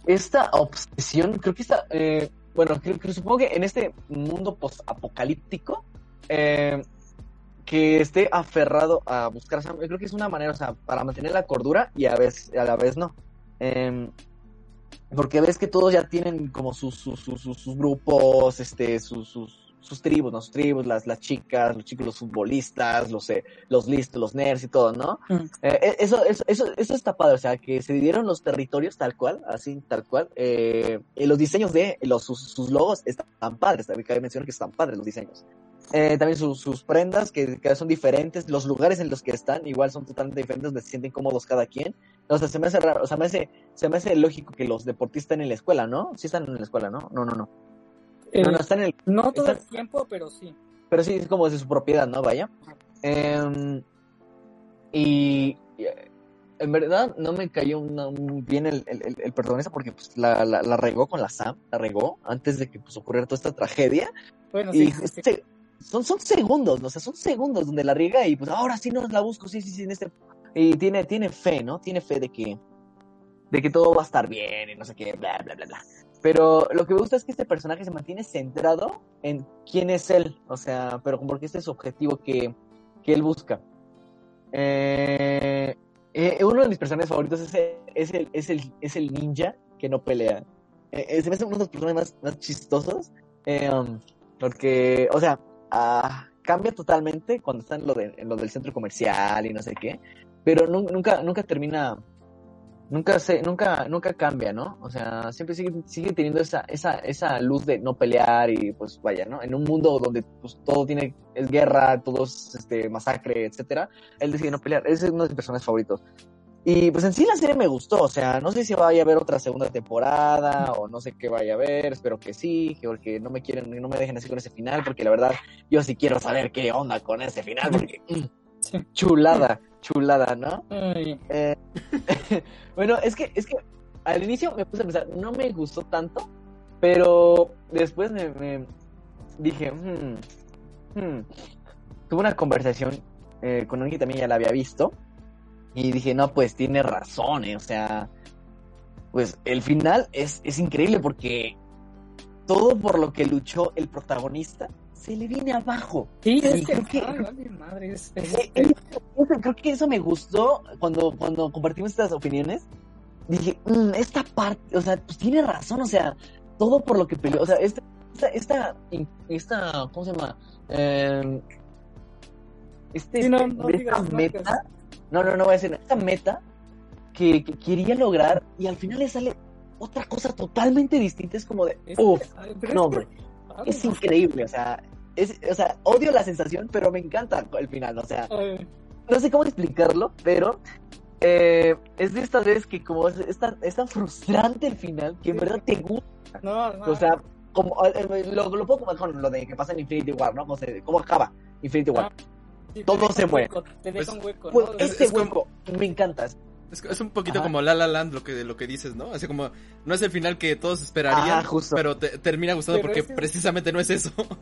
esta obsesión, creo que esta, eh, bueno, creo, creo- supongo que en este mundo post-apocalíptico, eh, que esté aferrado a buscar creo que es una manera, o sea, para mantener la cordura y a, vez, a la vez no. Porque ves que todos ya tienen como sus, sus, sus- sus grupos, este, sus, sus, sus tribus, ¿no? Sus tribus, las, las chicas, los chicos, los futbolistas, los, eh, los listos, los nerds y todo, ¿no? Mm. Eh, eh, eso, eso, eso, eso está padre, o sea, que se dividieron los territorios tal cual, así, tal cual. Eh, y los diseños de los, sus, sus logos están padres, también cabe mencionar que están padres los diseños. Eh, también sus, sus prendas, que, que son diferentes, los lugares en los que están, igual son totalmente diferentes, donde se sienten cómodos cada quien. O sea, se me hace raro, o sea, me hace, se me hace lógico que los deportistas estén en la escuela, ¿no? Sí están en la escuela, ¿no? No, no, no. Eh, No, no, están en el no todo el tiempo, pero sí. pero sí es como de su propiedad, ¿no? Vaya. Em, y, y, eh, en verdad no me cayó una- bien el, el, el- protagonista porque pues, la, la, la regó con la Sam, la regó antes de que pues, ocurriera toda esta tragedia. Bueno, Y sí, sí. son, son segundos, ¿no? O sea, son segundos donde la riega y pues ahora sí no la busco, sí, sí, sí, en este... Y tiene, tiene fe, ¿no? Tiene fe de que, de que todo va a estar bien y no sé qué, bla, bla, bla, bla. Pero lo que me gusta es que este personaje se mantiene centrado en quién es él, o sea, pero porque este es su objetivo que, que él busca. Eh, eh, uno de mis personajes favoritos es el, es el, es el, es el ninja que no pelea. Eh, eh, se me hace uno de los personajes más, más chistosos. eh, um, porque, o sea, ah, cambia totalmente cuando está en lo, de, en lo del centro comercial y no sé qué. Pero nu- nunca, nunca termina nunca se, nunca, nunca cambia, ¿no? O sea, siempre sigue, sigue teniendo esa, esa, esa luz de no pelear y pues vaya, ¿no? En un mundo donde pues todo tiene, es guerra, todo es este, masacre, etcétera, él decide no pelear. Ese es uno de mis personajes favoritos. Y pues en sí la serie me gustó, o sea, no sé si vaya a haber otra segunda temporada o no sé qué vaya a haber, espero que sí, que porque no me quieren, no me dejen así con ese final, porque la verdad yo sí quiero saber qué onda con ese final, porque Sí. chulada, chulada, ¿no? Eh, bueno, es que, es que al inicio me puse a pensar, no me gustó tanto, pero después me, me dije, hmm, hmm. tuve una conversación eh, con alguien que también ya la había visto y dije, no, pues tiene razón, eh, o sea, pues el final es, es increíble porque todo por lo que luchó el protagonista se le viene abajo. Sí, es que, creo que- ay, vale, madre, es- es- eh, eso- creo que eso me gustó cuando, cuando compartimos estas opiniones. Dije, "Mm, esta parte, o sea, pues tiene razón, o sea, todo por lo que peleó, o sea, este, esta, esta, esta, ¿cómo se llama? Eh, este, Sí, no, no digas esta marcas. meta, no, no, no voy a decir, esta meta que, que quería lograr y al final le sale otra cosa totalmente distinta, es como de, uff, no, hombre, es increíble, o sea, es, o sea, odio la sensación, pero me encanta el final, o sea, Ay, no sé cómo explicarlo, pero eh, es de estas veces que como es, es tan, es tan frustrante el final que en verdad te gusta, no, no. o sea, como eh, lo, lo puedo comparar con lo de que pasa en Infinity War, ¿no? Cómo, se- cómo acaba Infinity War. Sí, te todo se muere. hueco, Te deja Pues- un hueco, Pues ¿no? es- este es como- hueco me encanta. Es, es un poquito Ajá. como La La Land lo que, lo que dices, ¿no? Así como, no es el final que todos esperarían, Ajá, justo. pero te, termina gustando Pero porque ese- precisamente no es eso.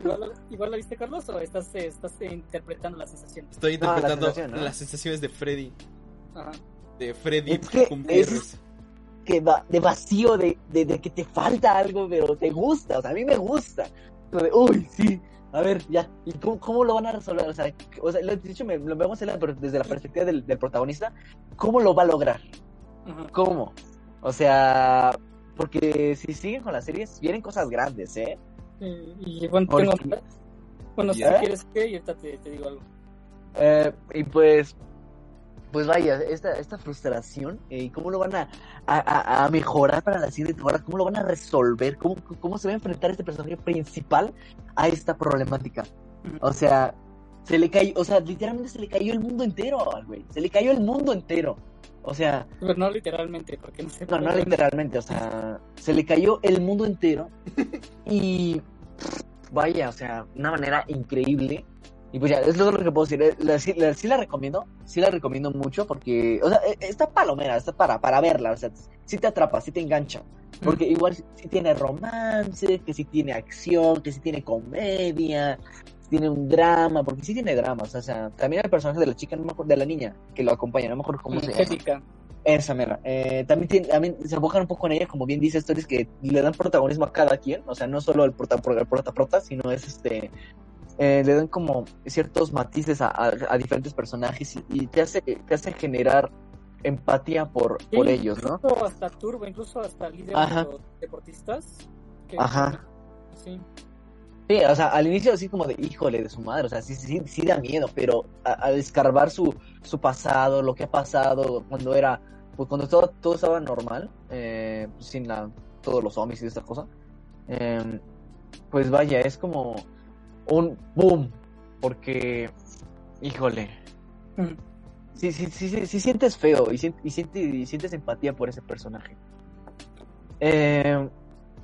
¿Igual, lo- igual lo viste, Carlos, o estás, estás interpretando la sensación? Estoy No, la interpretando sensación, ¿no? las sensaciones de Freddy, Ajá. de Freddy Es que que va, de vacío, de, de, de que te falta algo, pero te gusta, o sea, a mí me gusta. De, Uy, sí, a ver, ya, ¿y cómo, cómo lo van a resolver? O sea, o sea lo he dicho, me, lo vemos en la- desde la perspectiva del, del protagonista, ¿cómo lo va a lograr? Ajá. ¿Cómo? O sea, porque si siguen con las series, vienen cosas grandes, ¿eh? Eh, Y bueno, tengo... Bueno, si quieres que, y ahorita te, te digo algo. Eh, y pues, pues vaya, esta, esta frustración, eh, ¿cómo lo van a, a, a- mejorar para la siguiente temporada? ¿Cómo lo van a resolver? ¿Cómo, ¿Cómo se va a enfrentar este personaje principal a esta problemática? O sea, se le cayó, o sea, literalmente se le cayó el mundo entero al güey. Se le cayó el mundo entero. O sea, Pero no literalmente, porque no sé. no, no literalmente, o sea, se le cayó el mundo entero y vaya, o sea, una manera increíble. Y pues ya, es lo que puedo decir. eh, la- sí, la, sí la recomiendo, sí la recomiendo mucho porque, o sea, eh, está palomera, está para, para verla, o sea, sí te atrapa, sí te engancha. Porque igual sí tiene romance, que sí tiene acción, que sí tiene comedia, tiene un drama, porque sí tiene dramas, o sea, también el personaje de la chica, no de la niña que lo acompaña, no me acuerdo cómo se llama. Esa mera. Eh, también, tiene, también se enfocan un poco en ella, como bien dice Stories, que le dan protagonismo a cada quien, o sea, no solo el prota, el prota, prota, sino es este. eh, le dan como ciertos matices a, a- a diferentes personajes y, y te hace te hace generar empatía por, por ellos, ¿no? Incluso hasta Turbo, incluso hasta el líder Ajá. de los deportistas. que- Ajá. Sí. Sí, o sea, al inicio así como de híjole de su madre, o sea, sí, sí, sí da miedo, pero a- al escarbar su, su pasado, lo que ha pasado cuando era, pues cuando todo, todo estaba normal, eh, sin la, todos los zombies y esta cosa, eh, pues vaya, es como un boom, porque, híjole, Ujú. sí, sí, sí, sí, sí sientes feo y, sien- y, siente- y sientes empatía por ese personaje. Eh,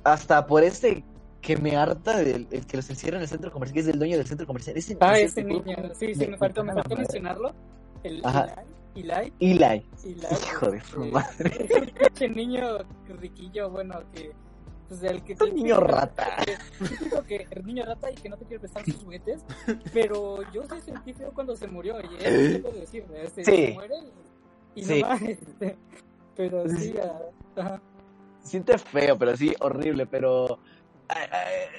hasta por este que me harta del el que los encierra en el centro comercial, que es el dueño del centro comercial. Ese, Ah, ese niño. Sí, sí, me- me faltó, me faltó madre. mencionarlo. El Ajá. Eli. Eli. Eli, hijo de su eh, madre. Ese niño riquillo, bueno, que. Pues del que. Un niño rata. Que el niño rata y que no te quiere prestar sus juguetes. Pero yo sí sentí feo cuando se murió. Y eso sí puedo decir. Este, Sí. Se muere y, Sí. no más. Este, pero sí. ah, Ajá. Siente feo, pero sí, horrible, pero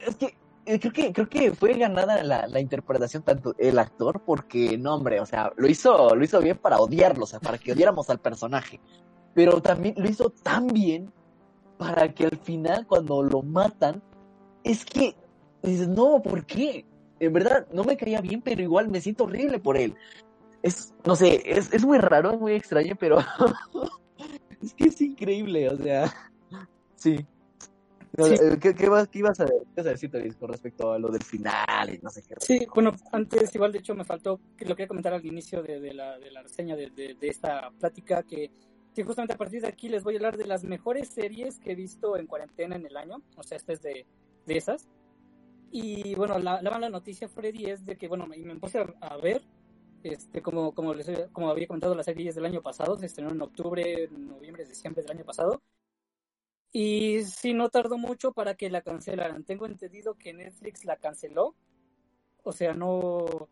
es que eh, creo que creo que fue ganada la, la interpretación tanto el actor porque no hombre, o sea, lo hizo lo hizo bien para odiarlo, o sea, para que odiáramos al personaje. Pero también lo hizo tan bien para que al final cuando lo matan es que dices, "No, ¿por qué?" En verdad no me caía bien, pero igual me siento horrible por él. Es no sé, es, es muy raro, es muy extraño, pero es que es increíble, o sea, sí. Sí. eh, ¿Qué, qué vas, qué ibas a, qué ibas a decir, Toris, con respecto a lo del final y no sé qué? Sí, bueno, antes igual de hecho me faltó, lo quería comentar al inicio de, de la, de la reseña de, de- de esta plática, que, que justamente a partir de aquí les voy a hablar de las mejores series que he visto en cuarentena en el año, o sea, esta es de, de esas. Y bueno, la, la mala noticia, Freddy, es de que, bueno, me, me puse a, a ver, este, como, como, les, como había comentado, las series del año pasado, se estrenó en octubre, noviembre, diciembre del año pasado. Y sí, no tardó mucho para que la cancelaran. Tengo entendido que Netflix la canceló. O sea, no.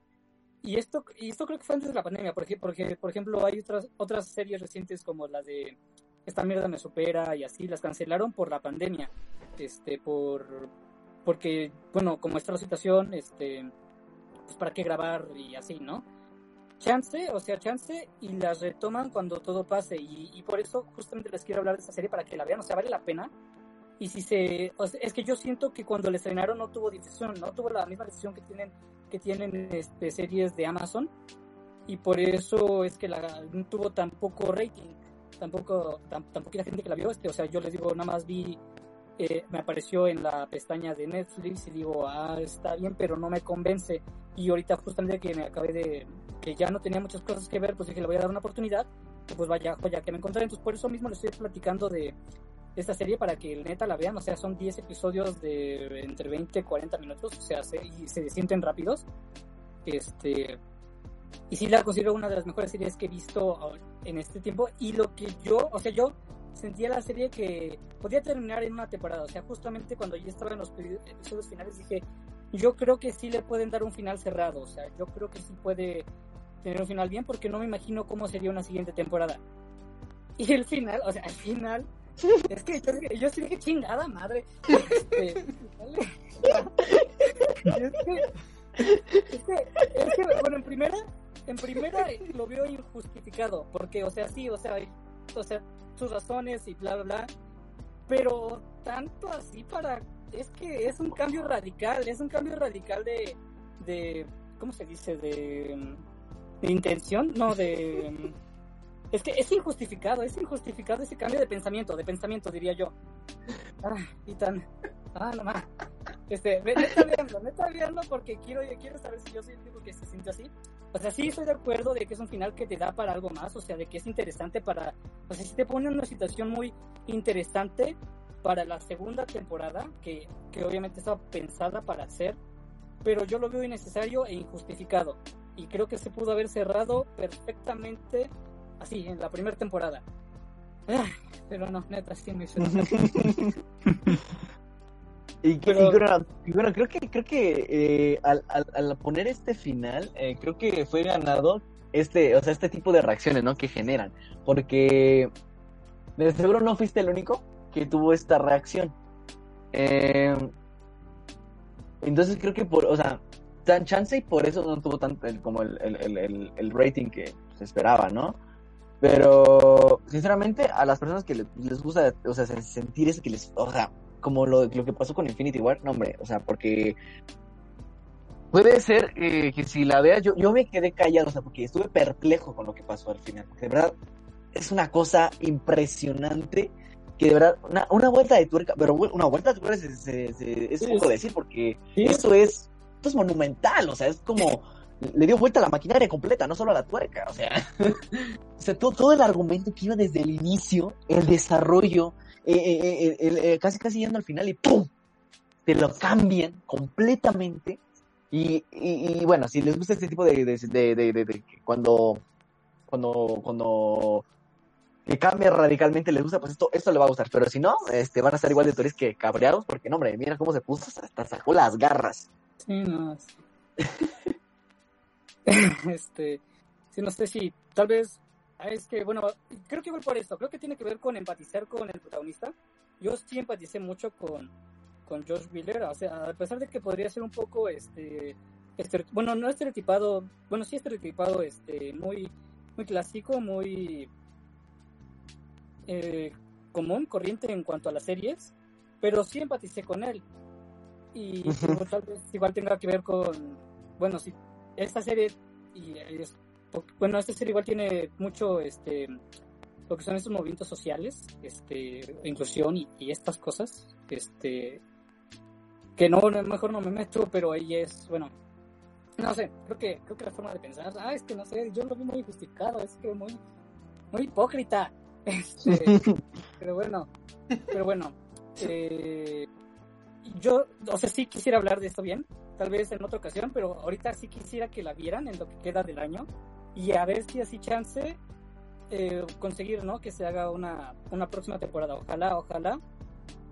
Y esto, y esto creo que fue antes de la pandemia, porque, por ejemplo, hay otras, otras series recientes como la de Esta mierda me supera y así, las cancelaron por la pandemia. Este, por. Porque, bueno, como está la situación, este. Pues para qué grabar y así, ¿no? Chance, o sea, chance, y las retoman cuando todo pase. Y, y por eso justamente les quiero hablar de esta serie para que la vean. O sea, vale la pena. Y si se, o sea, es que yo siento que cuando le estrenaron no tuvo difusión, no tuvo la misma difusión que tienen, que tienen este, series de Amazon, y por eso es que la, no tuvo tan poco rating, tampoco, tam- tampoco la gente que la vio, este, o sea, yo les digo, nada más vi, eh, me apareció en la pestaña de Netflix y digo, ah, está bien, pero no me convence, y ahorita justamente que me acabé de, que ya no tenía muchas cosas que ver, pues dije, le voy a dar una oportunidad, pues vaya joya que me encontré, entonces por eso mismo les estoy platicando de esta serie para que neta la vean, o sea, son 10 episodios de entre 20 y 40 minutos, o sea, se, y se sienten rápidos, este, y sí la considero una de las mejores series que he visto en este tiempo, y lo que yo, o sea, yo sentía la serie que podía terminar en una temporada, o sea, justamente cuando ya estaba en los episodios finales dije, yo creo que sí le pueden dar un final cerrado, o sea, yo creo que sí puede tener un final bien, porque no me imagino cómo sería una siguiente temporada. Y el final, o sea, el final, es que yo, yo sí dije chingada madre. Este, es, que, es, que, es que, bueno, en primera, en primera lo veo injustificado, porque, o sea, sí, o sea, o sea, sus razones y bla, bla, bla, pero tanto así para, es que es un cambio radical, es un cambio radical de, de ¿cómo se dice? De, de intención, no, de... Es que es injustificado, es injustificado ese cambio de pensamiento, de pensamiento diría yo. Ah, y tan... Ah, no más. Este, ve- neta viendo, neta viendo porque quiero, quiero saber si yo soy el único que se siente así. O sea, sí estoy de acuerdo de que es un final que te da para algo más, o sea, de que es interesante para... O sea, si te pone en una situación muy interesante para la segunda temporada, que, que obviamente estaba pensada para hacer, pero yo lo veo innecesario e injustificado. Y creo que se pudo haber cerrado perfectamente así, en la primera temporada. Ah, pero no, neta, sí me hizo. Y, que- Pero- y bueno, y bueno, creo que creo que eh, al, al, al poner este final, eh, creo que fue ganado este, o sea, este tipo de reacciones, ¿no? Que generan, porque de seguro no fuiste el único que tuvo esta reacción. Eh, entonces creo que por, o sea, dan chance y por eso no tuvo tanto el, como el, el, el, rating que se esperaba, ¿no? Pero, sinceramente, a las personas que les, les gusta, o sea, sen- sentir eso que les, o sea, como lo, lo que pasó con Infinity War, no, hombre, o sea, porque puede ser eh, que si la veas, yo, yo me quedé callado, o sea, porque estuve perplejo con lo que pasó al final, porque de verdad es una cosa impresionante, que de verdad, una, una vuelta de tuerca, pero una vuelta de tuerca se- se- se- es poco decir, porque Sí. eso es, esto es monumental, o sea, es como, le dio vuelta a la maquinaria completa, no solo a la tuerca, o sea, o sea, todo, todo el argumento que iba desde el inicio, el desarrollo, eh, eh, eh, casi casi yendo al final y ¡pum! Te lo cambian completamente. Y, y, y bueno, si les gusta este tipo de, de, de, de- cuando, cuando, cuando que cambia radicalmente les gusta, pues esto, esto le va a gustar. Pero si no, este, van a estar igual de turistas que cabreados, porque no, hombre, mira cómo se puso, hasta sacó las garras. Sí, no. este, sí, no sé si tal vez ah, es que bueno, creo que igual por esto, creo que tiene que ver con empatizar con el protagonista. Yo sí empaticé mucho con con Josh Wheeler, o sea, a pesar de que podría ser un poco este estere- bueno, no estereotipado, bueno, sí estereotipado este muy muy clásico, muy eh, común, corriente en cuanto a las series, pero sí empaticé con él. Y tal vez igual tenga que ver con, bueno, si esta serie, y es, bueno, esta serie igual tiene mucho, este, lo que son estos movimientos sociales, este, inclusión y, y estas cosas, este, que no, mejor no me meto, pero ahí es, bueno, no sé, creo que, creo que la forma de pensar, ah, es que no sé, yo lo vi muy justificado, es que muy, muy hipócrita, este, pero bueno, pero bueno, eh, yo, o sea, sí quisiera hablar de esto bien, tal vez en otra ocasión, pero ahorita sí quisiera que la vieran en lo que queda del año y a ver si así chance eh, conseguir, ¿no? Que se haga una, una próxima temporada, ojalá, ojalá,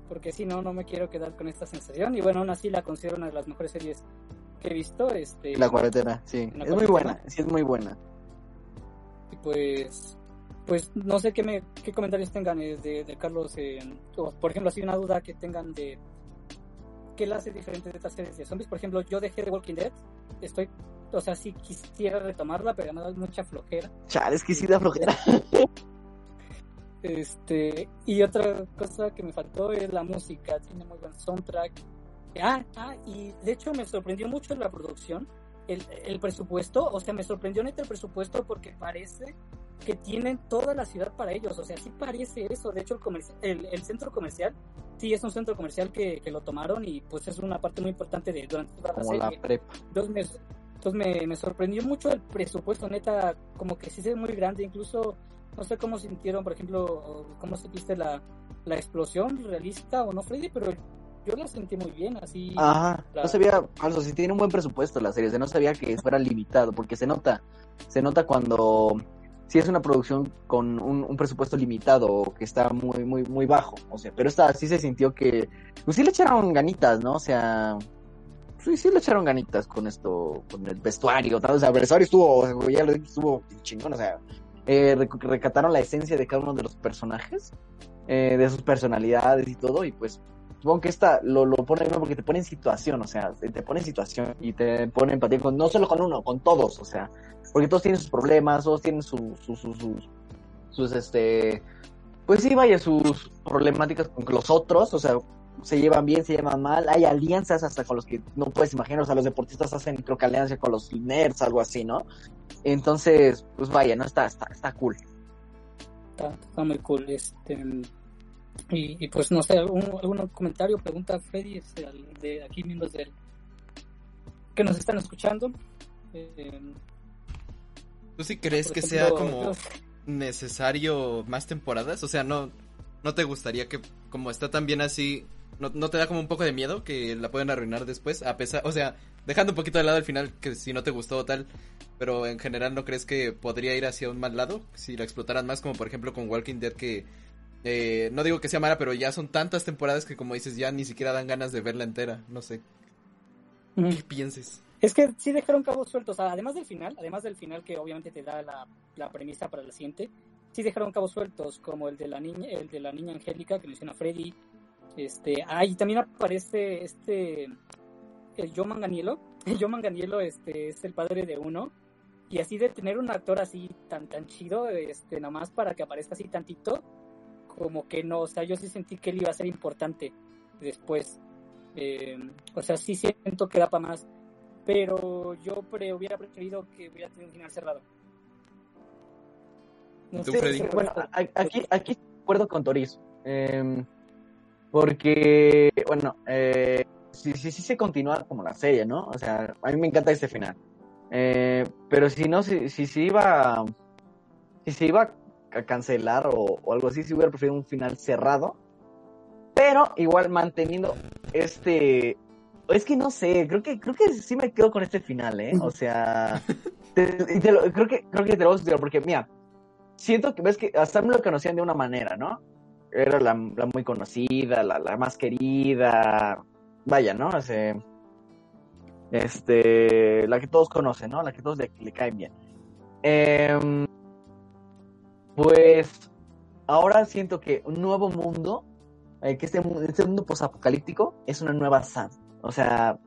porque si no, no me quiero quedar con esta sensación y bueno, aún así la considero una de las mejores series que he visto, este, La cuarentena, sí. Es muy buena, sí es muy buena. y pues pues no sé qué me qué comentarios tengan eh, de, de Carlos eh, o, por ejemplo así una duda que tengan de qué la hace diferente de otras series de zombies por ejemplo yo dejé de Walking Dead estoy o sea sí quisiera retomarla pero me da mucha flojera Chale, es que sí da flojera. Este, y otra cosa que me faltó es la música, tiene muy buen soundtrack. Ah, ah, y de hecho me sorprendió mucho la producción, el, el presupuesto, o sea, me sorprendió neta el presupuesto porque parece que tienen toda la ciudad para ellos, o sea, sí parece eso, de hecho el, comerci- el, el centro comercial, sí es un centro comercial que, que lo tomaron y pues es una parte muy importante de durante toda la Como la serie. prepa. Entonces me, entonces me, me sorprendió mucho el presupuesto, neta, como que sí se ve muy grande, incluso no sé cómo sintieron, por ejemplo, cómo sentiste la, la explosión realista o no, Freddy, pero yo la sentí muy bien, así. Ajá, La- no sabía, falso, si tiene un buen presupuesto la serie, o sea, no sabía que fuera limitado, porque se nota, se nota cuando si es una producción con un, presupuesto limitado que está muy, muy, muy bajo, o sea, pero esta sí se sintió que, pues sí le echaron ganitas, ¿no? O sea, sí, sí le echaron ganitas con esto, con el vestuario, o sea, el vestuario estuvo, ya lo dije, estuvo chingón, o sea, eh, rec- recataron la esencia de cada uno de los personajes, eh, de sus personalidades y todo, y pues supongo que esta lo, lo pone bien porque te pone en situación, o sea, te pone en situación y te pone empatía con, no solo con uno, con todos, o sea, porque todos tienen sus problemas, todos tienen sus, sus, sus, sus, sus, este, pues sí, vaya, sus problemáticas con los otros, o sea, se llevan bien, se llevan mal, hay alianzas hasta con los que no puedes imaginar, o sea, los deportistas hacen, creo que alianza con los nerds, algo así, ¿no? Entonces, pues vaya, ¿no? Está, está, está cool. Está, está muy cool. Este, y, y pues no sé, algún, algún comentario, pregunta Freddy, este, al- de aquí miembros del que nos están escuchando. Eh, ¿Tú sí crees que ejemplo, sea como necesario más temporadas? O sea, no, no te gustaría que, como está tan bien así, no, no te da como un poco de miedo que la pueden arruinar después, a pesar, o sea, dejando un poquito de lado el final, que si no te gustó o tal, pero en general no crees que podría ir hacia un mal lado si la explotaran más, como por ejemplo con Walking Dead que eh, no digo que sea mala, pero ya son tantas temporadas que como dices ya ni siquiera dan ganas de verla entera, no sé. ¿qué pienses? Es que sí dejaron cabos sueltos, además del final, además del final que obviamente te da la, la premisa para la siguiente, sí dejaron cabos sueltos, como el de la niña, el de la niña Angélica que menciona Freddy. Este, ah, y también aparece este el Joe Manganiello. El Joe Manganiello este, es el padre de uno. Y así de tener un actor así tan tan chido, este, nada más para que aparezca así tantito, como que no, o sea, yo sí sentí que él iba a ser importante después. Eh, o sea, sí siento que da para más pero yo pre hubiera preferido que hubiera tenido un final cerrado. No ¿Tú, sé, Bueno, a- aquí, aquí estoy de acuerdo con Toriz. Eh, porque, bueno, eh, sí, sí, sí se continúa como la serie, ¿no? O sea, a mí me encanta este final. Eh, pero si no, si, si se iba, si se iba a cancelar o, o algo así, si hubiera preferido un final cerrado. Pero igual manteniendo este, es que no sé, creo que, creo que sí me quedo con este final, ¿eh? O sea, te- te lo- creo que, creo que te lo a porque, mira, siento que ves que hasta me lo conocían de una manera, ¿no? Era la, la muy conocida, la, la más querida, vaya, ¿no? O sea, este, la que todos conocen, ¿no? La que todos le, le caen bien. Em, pues ahora siento que un nuevo mundo, eh, que este, este mundo posapocalíptico es una nueva Sam. O sea,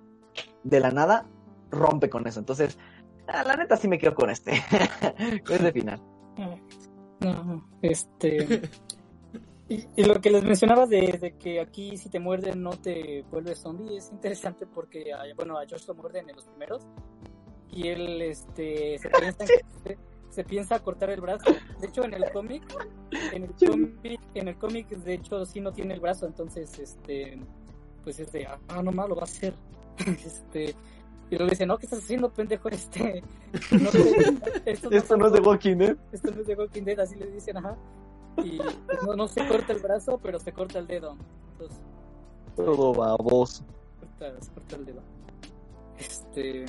de la nada rompe con eso. Entonces, la neta sí me quedo con este. con este final. No, este. Y, y lo que les mencionaba de, de que aquí si te muerden no te vuelves zombie es interesante porque, a- bueno, a Josh lo muerden en los primeros y él este, se, piensa, se, se piensa cortar el brazo. De hecho, en el cómic, en el cómic, en el cómic, de hecho, sí no tiene el brazo, entonces, este, pues es de, ah, no más lo va a hacer. este, y luego dice, no, ¿qué estás haciendo, pendejo? Este, no esto Esto no es de Walking Dead. esto no es de Walking Dead, así le dicen, ajá. Y no, no se corta el brazo, pero se corta el dedo. Entonces, Todo baboso. corta, se corta el dedo. Este.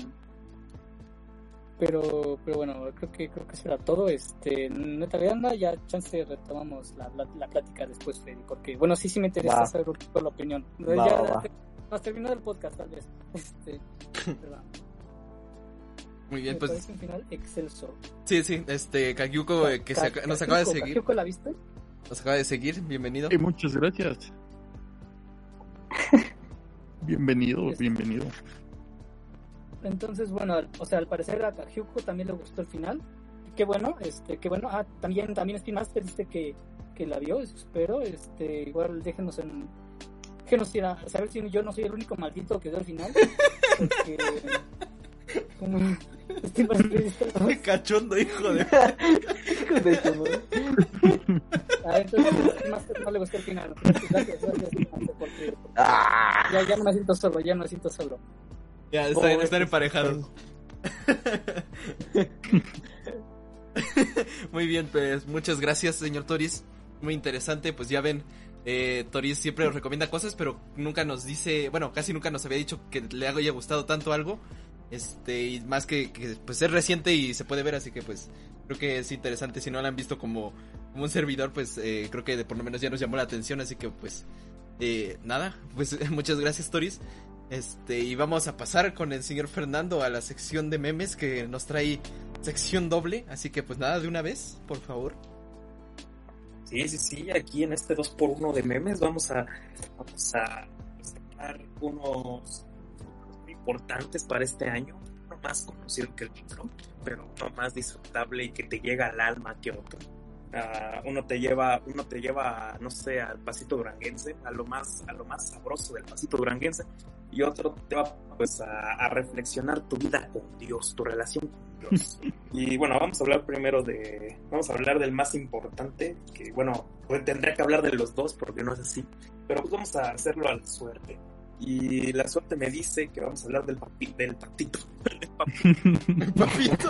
Pero, pero bueno, creo que creo que eso era todo. Este, neta, veanla, ya chance retomamos la, la, la plática después, Freddy, porque bueno, sí, sí me interesa Va. saber un poco la opinión. Va, ya, va, el podcast, tal vez. Este, pero, Muy bien, me pues parece un final excelso. sí, sí, este Kagyuko eh, que se nos acaba de seguir, ¿Kakyuko la viste? nos acaba de seguir, bienvenido. Eh, muchas gracias. Bienvenido, bienvenido. Entonces, bueno, o sea, al parecer a Kahyuko también le gustó el final. Qué bueno, este, qué bueno. Ah, también, también Spin Master dice que, que la vio, espero. Este, igual déjenos en. Déjenos ir a saber si yo no soy el único maldito que dio al final. Porque. Como. ¿no? Qué cachondo, hijo de... Hijo de. Ah, entonces, más no le gustó el final. Gracias, gracias, Monse, porque Ah, ya, ya no me siento solo, ya no me siento solo. Ya, están, Oh, están emparejados. Muy bien, pues muchas gracias, señor Toris. Muy interesante, pues ya ven, eh, Toris siempre nos recomienda cosas, pero nunca nos dice, bueno, casi nunca nos había dicho que le haya gustado tanto algo. Este, y más que, que pues es reciente y se puede ver, así que pues creo que es interesante. Si no la han visto como, como un servidor, pues eh, creo que por lo menos ya nos llamó la atención, así que pues eh, nada, pues muchas gracias, Toris. Este, y vamos a pasar con el señor Fernando a la sección de memes que nos trae sección doble. Así que pues nada, de una vez, por favor. Sí, sí, sí, aquí en este 2x1 de memes vamos a, vamos a destacar unos importantes para este año. Uno más conocido que el otro, pero uno más disfrutable y que te llega al alma que otro. Uno te lleva, uno te lleva, no sé, al pasito duranguense, a lo más, a lo más sabroso del pasito duranguense, y otro te va pues a, a reflexionar tu vida con Dios, tu relación con Dios. Y bueno, vamos a hablar primero de. Vamos a hablar del más importante, que bueno, pues tendría que hablar de los dos porque no es así. Pero pues vamos a hacerlo a la suerte. Y la suerte me dice que vamos a hablar del, papi, del patito. Del papito. Papito.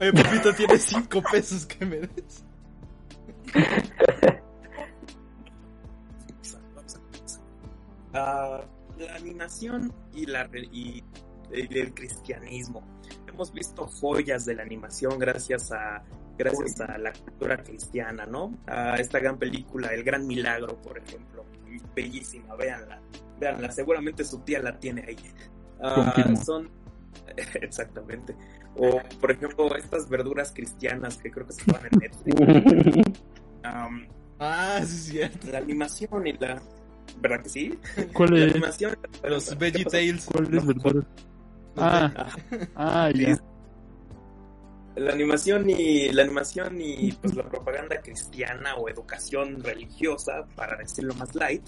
Oye, papito, tienes cinco pesos que me des. Vamos a comenzar. Ah, la animación y, la, y, y el cristianismo. Hemos visto joyas de la animación gracias a gracias a la cultura cristiana, ¿no? A esta gran película, El Gran Milagro, por ejemplo. Bellísima, véanla. Véanla, seguramente su tía la tiene ahí. Ah, Confirmo. son exactamente. O por ejemplo, estas verduras cristianas que creo que se estaban en Netflix. Ah, sí, es cierto. la animación y la ¿verdad que sí? ¿Cuál La es? animación Los Veggie Tales. ¿Cuál es verdad? Ah, ah, ya. La animación y la animación y pues la propaganda cristiana o educación religiosa para decirlo más light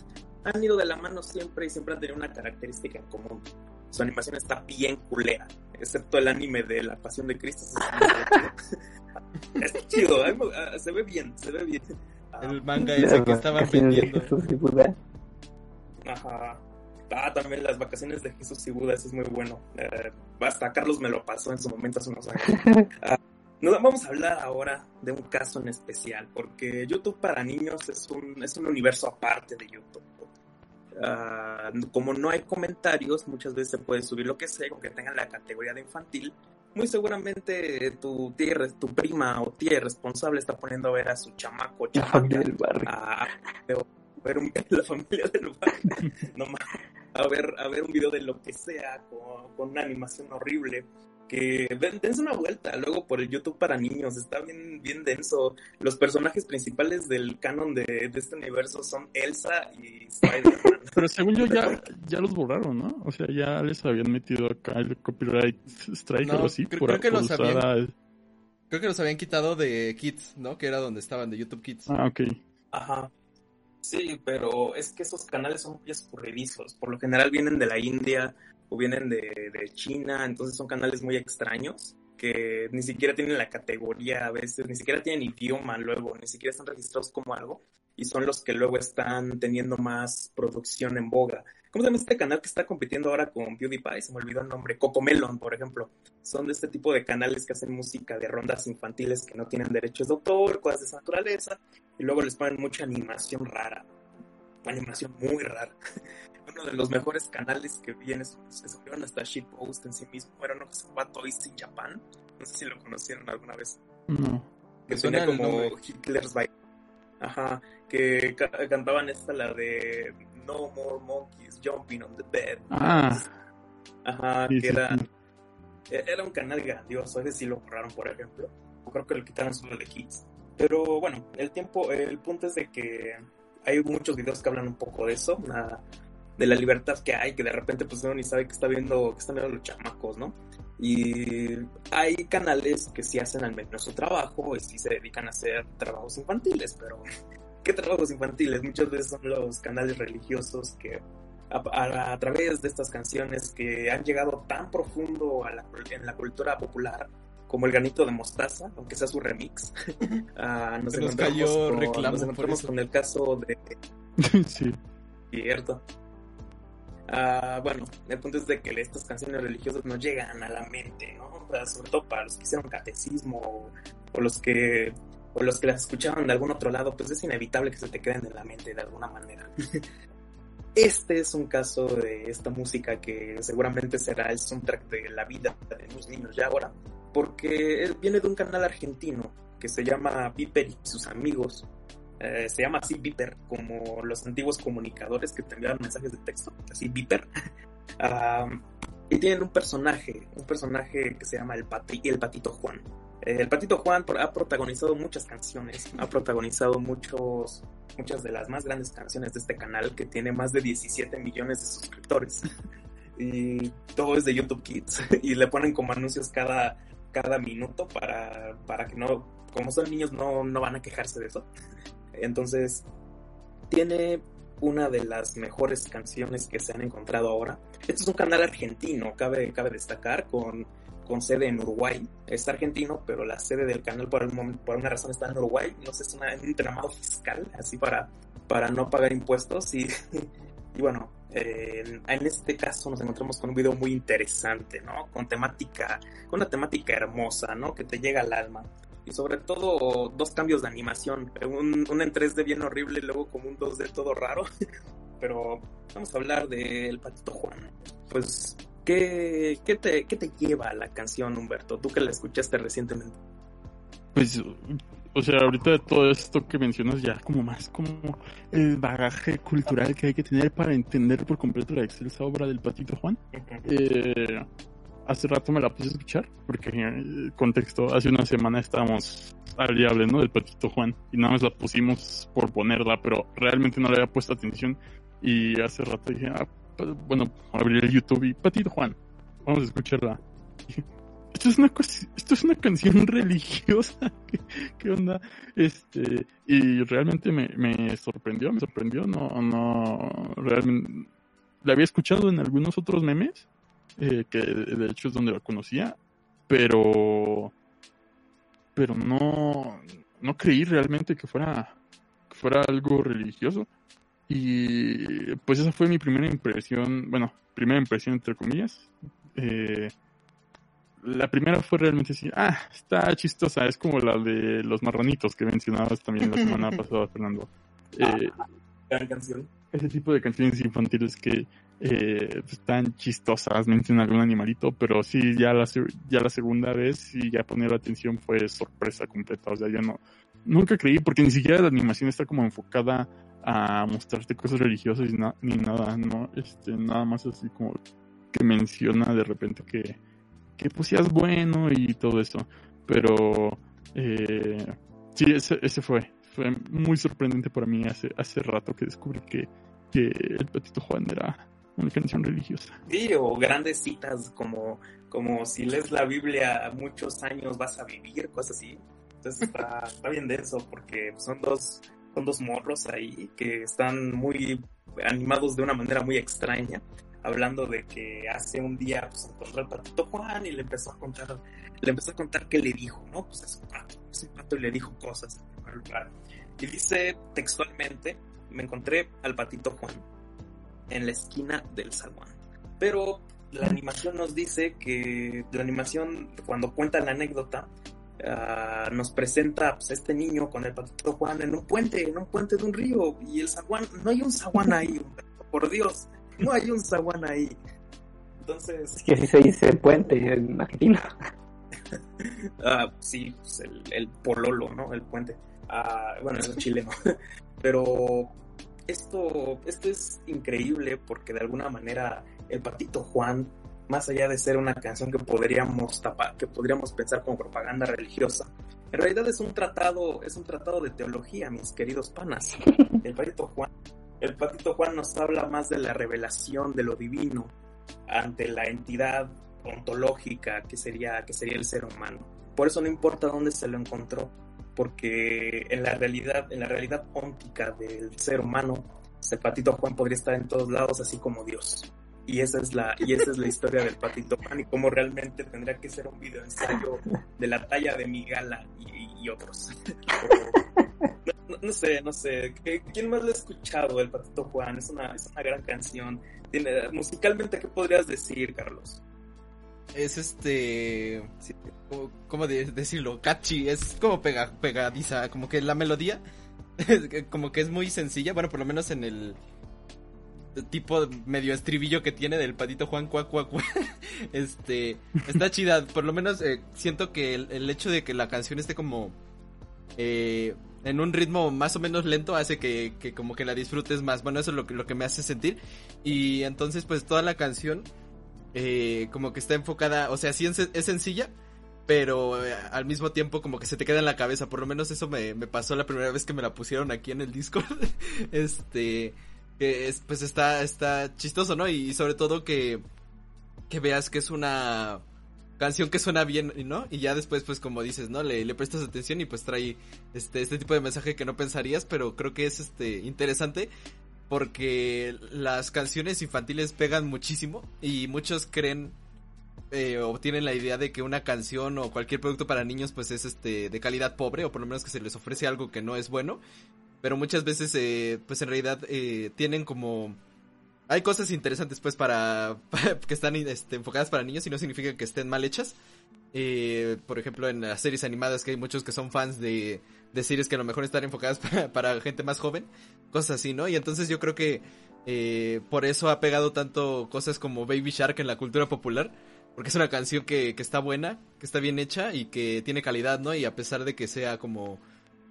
han ido de la mano siempre y siempre han tenido una característica en común su animación está bien culera excepto el anime de la pasión de Cristo es chido se ve bien se ve bien El manga ese que estaban vendiendo. Buda. Ajá. Ah, también las vacaciones de Jesús y Buda, eso es muy bueno. Eh, hasta Carlos me lo pasó en su momento hace unos años. Ah, nos vamos a hablar ahora de un caso en especial, porque YouTube para niños es un, es un universo aparte de YouTube. Ah, como no hay comentarios, muchas veces se puede subir lo que sea, aunque tengan la categoría de infantil. Muy seguramente tu tía, tu prima o tía responsable está poniendo a ver a su chamaco, La familia chamaca, del barrio. a, a ver un, la familia del barrio, no más, a ver, a ver un video de lo que sea con, con una animación horrible. Que den- dense una vuelta luego por el YouTube para niños, está bien, bien denso. Los personajes principales del canon de, de este universo son Elsa y Spider-Man. Pero según yo ya, ya los borraron, ¿no? O sea, ya les habían metido acá el copyright strike o No, algo así. creo- por, creo que por los habían- a- Creo que los habían quitado de Kids, ¿no? Que era donde estaban, de YouTube Kids. Ah, ok. Ajá. Sí, pero es que esos canales son muy escurridizos. Por lo general vienen de la India o vienen de, de China, entonces son canales muy extraños que ni siquiera tienen la categoría a veces, ni siquiera tienen idioma luego, ni siquiera están registrados como algo y son los que luego están teniendo más producción en boga. ¿Cómo se llama este canal que está compitiendo ahora con PewDiePie? Se me olvidó el nombre. Cocomelon, por ejemplo. Son de este tipo de canales que hacen música de rondas infantiles que no tienen derechos de autor, cosas de esa naturaleza y luego les ponen mucha animación rara, animación muy rara. Uno de los mejores canales que vi en eso, se subieron hasta shitpost en sí mismo, era uno que se llama Toys in Japan, no sé si lo conocieron alguna vez, No. que suena como. Hitler's Bike, ajá, que ca- cantaban esta la de No More Monkeys Jumping on the Bed, Ah, ajá, sí, que sí, era, sí. e- era un canal grandioso, ese sí lo borraron, por ejemplo. Creo que lo quitaron solo de Kids. Pero bueno, el tiempo, el punto es de que hay muchos videos que hablan un poco de eso, una- de la libertad que hay, que de repente pues uno ni sabe que está viendo, que están viendo los chamacos, ¿no? Y hay canales que sí hacen al menos su trabajo y sí se dedican a hacer trabajos infantiles, pero ¿qué trabajos infantiles? Muchas veces son los canales religiosos que a, a- a través de estas canciones que han llegado tan profundo a la- en la cultura popular como el granito de mostaza, aunque sea su remix. ah, nos Se nos encontramos cayó con- reclamo nos encontramos con el caso de sí. Cierto. Ah, bueno, el punto es de que estas canciones religiosas nos llegan a la mente, ¿no? O sea, sobre todo para los que hicieron catecismo o, o los que o los que las escuchaban de algún otro lado, pues es inevitable que se te queden en la mente de alguna manera. Este es un caso de esta música que seguramente será el soundtrack de la vida de los niños ya ahora, porque viene de un canal argentino que se llama Viper y sus amigos, eh, se llama así Viper, como los antiguos comunicadores que te enviaban mensajes de texto, así Viper. Ah, y tienen un personaje, un personaje que se llama el, Pati- el Patito Juan. El Patito Juan ha protagonizado muchas canciones, ha protagonizado muchos, muchas de las más grandes canciones de este canal que tiene más de 17 millones de suscriptores. Y todo es de YouTube Kids y le ponen como anuncios cada, cada minuto para, para que no, como son niños, no, no van a quejarse de eso. Entonces, tiene una de las mejores canciones que se han encontrado ahora. Este es un canal argentino, cabe, cabe destacar, con, con sede en Uruguay. Es argentino, pero la sede del canal por, momento, por una razón está en Uruguay. No sé, es una- un entramado fiscal, así para, para no pagar impuestos. Y, y bueno, eh, en, este caso nos encontramos con un video muy interesante, ¿no? Con temática, con una temática hermosa, ¿no? Que te llega al alma y sobre todo dos cambios de animación, un, un en 3D bien horrible y luego como un 2D todo raro, pero vamos a hablar del Patito Juan. Pues, ¿qué, qué, te, ¿qué te lleva a la canción, Humberto? Tú que la escuchaste recientemente. Pues, o sea, ahorita de todo esto que mencionas ya como más como el bagaje cultural que hay que tener para entender por completo la excelsa obra del Patito Juan. Eh, hace rato me la puse a escuchar porque, eh, contexto, hace una semana estábamos al diablo, ¿no? Del Patito Juan y nada más la pusimos por ponerla, pero realmente no le había puesto atención y hace rato dije, ah, bueno, abrí el YouTube y Patito Juan, vamos a escucharla. Esto es una esto es una canción religiosa. ¿Qué, qué onda este y realmente me, me sorprendió me sorprendió. No no realmente la había escuchado en algunos otros memes eh, que de hecho es donde la conocía pero pero no no creí realmente que fuera que fuera algo religioso y pues esa fue mi primera impresión bueno primera impresión entre comillas eh, la primera fue realmente así, ah, está chistosa, es como la de los marranitos que mencionabas también la semana pasada, Fernando. Eh, Gran canción. ese tipo de canciones infantiles que eh, están chistosas, mencionan algún animalito, pero sí, ya la, ya la segunda vez y ya poner atención fue sorpresa completa, o sea, ya no, nunca creí, porque ni siquiera la animación está como enfocada a mostrarte cosas religiosas y na- ni nada, ¿no? Este, nada más así como que menciona de repente que, que pues seas bueno y todo eso, pero eh, sí, ese, ese fue, fue muy sorprendente para mí hace, hace rato que descubrí que, que el Patito Juan era una canción religiosa. Sí, o grandes citas como, como si lees la Biblia muchos años vas a vivir, cosas así. Entonces está, está bien denso porque son dos, son dos morros ahí que están muy animados de una manera muy extraña, hablando de que hace un día pues, encontró al patito Juan y le empezó a contar, le empezó a contar qué le dijo, ¿no? Pues es un pato, es un pato y le dijo cosas. Y dice textualmente, me encontré al patito Juan en la esquina del zaguán. Pero la animación nos dice que la animación, cuando cuenta la anécdota, ah, nos presenta pues, este niño con el patito Juan en un puente, en un puente de un río, y el zaguán, no hay un zaguán ahí, por Dios, no hay un zaguán ahí. Entonces, Es que así se dice puente en Argentina. Ah, sí, pues el, el pololo, ¿no? El puente. Ah, bueno, eso es chileno. Pero esto, esto es increíble porque de alguna manera el patito Juan, más allá de ser una canción que podríamos tapar, que podríamos pensar como propaganda religiosa, en realidad es un tratado, es un tratado de teología, mis queridos panas. El patito Juan, el patito Juan nos habla más de la revelación de lo divino ante la entidad ontológica que sería, que sería el ser humano. Por eso no importa dónde se lo encontró, porque en la realidad, en la realidad óntica del ser humano, el patito Juan podría estar en todos lados, así como Dios. Y esa es la, y esa es la historia del patito Juan y cómo realmente tendría que ser un video ensayo de la talla de Migala y, y otros. No, sé, no sé. ¿Quién más lo ha escuchado? El Patito Juan. Es una, es una gran canción. Tiene, musicalmente, ¿qué podrías decir, Carlos? Es este. ¿Cómo de decirlo? Catchy. Es como pega, pegadiza. Como que la melodía. como que es muy sencilla. Bueno, por lo menos en el tipo medio estribillo que tiene del patito Juan cuac cuac este está chida por lo menos eh, siento que el, el, hecho de que la canción esté como eh, en un ritmo más o menos lento hace que, que, como que la disfrutes más. Bueno, eso es lo que, lo que me hace sentir. Y entonces pues toda la canción eh, como que está enfocada, o sea, sí es, es sencilla, pero eh, al mismo tiempo como que se te queda en la cabeza. Por lo menos eso me, me pasó la primera vez que me la pusieron aquí en el Discord. este, que es, pues está, está chistoso, ¿no? Y sobre todo que, que veas que es una canción que suena bien, ¿no? Y ya después, pues como dices, ¿no? Le, le, prestas atención y pues trae este, este tipo de mensaje que no pensarías, pero creo que es este interesante porque las canciones infantiles pegan muchísimo y muchos creen eh, o tienen la idea de que una canción o cualquier producto para niños pues es este de calidad pobre o por lo menos que se les ofrece algo que no es bueno, pero muchas veces eh, pues en realidad eh, tienen como hay cosas interesantes pues para, que están este, enfocadas para niños y no significa que estén mal hechas. Eh, por ejemplo, en las series animadas que hay muchos que son fans de, de series que a lo mejor están enfocadas para, para, gente más joven, cosas así, ¿no? Y entonces yo creo que por eso ha pegado tanto cosas como Baby Shark en la cultura popular, porque es una canción que, que está buena, que está bien hecha y que tiene calidad, ¿no? Y a pesar de que sea como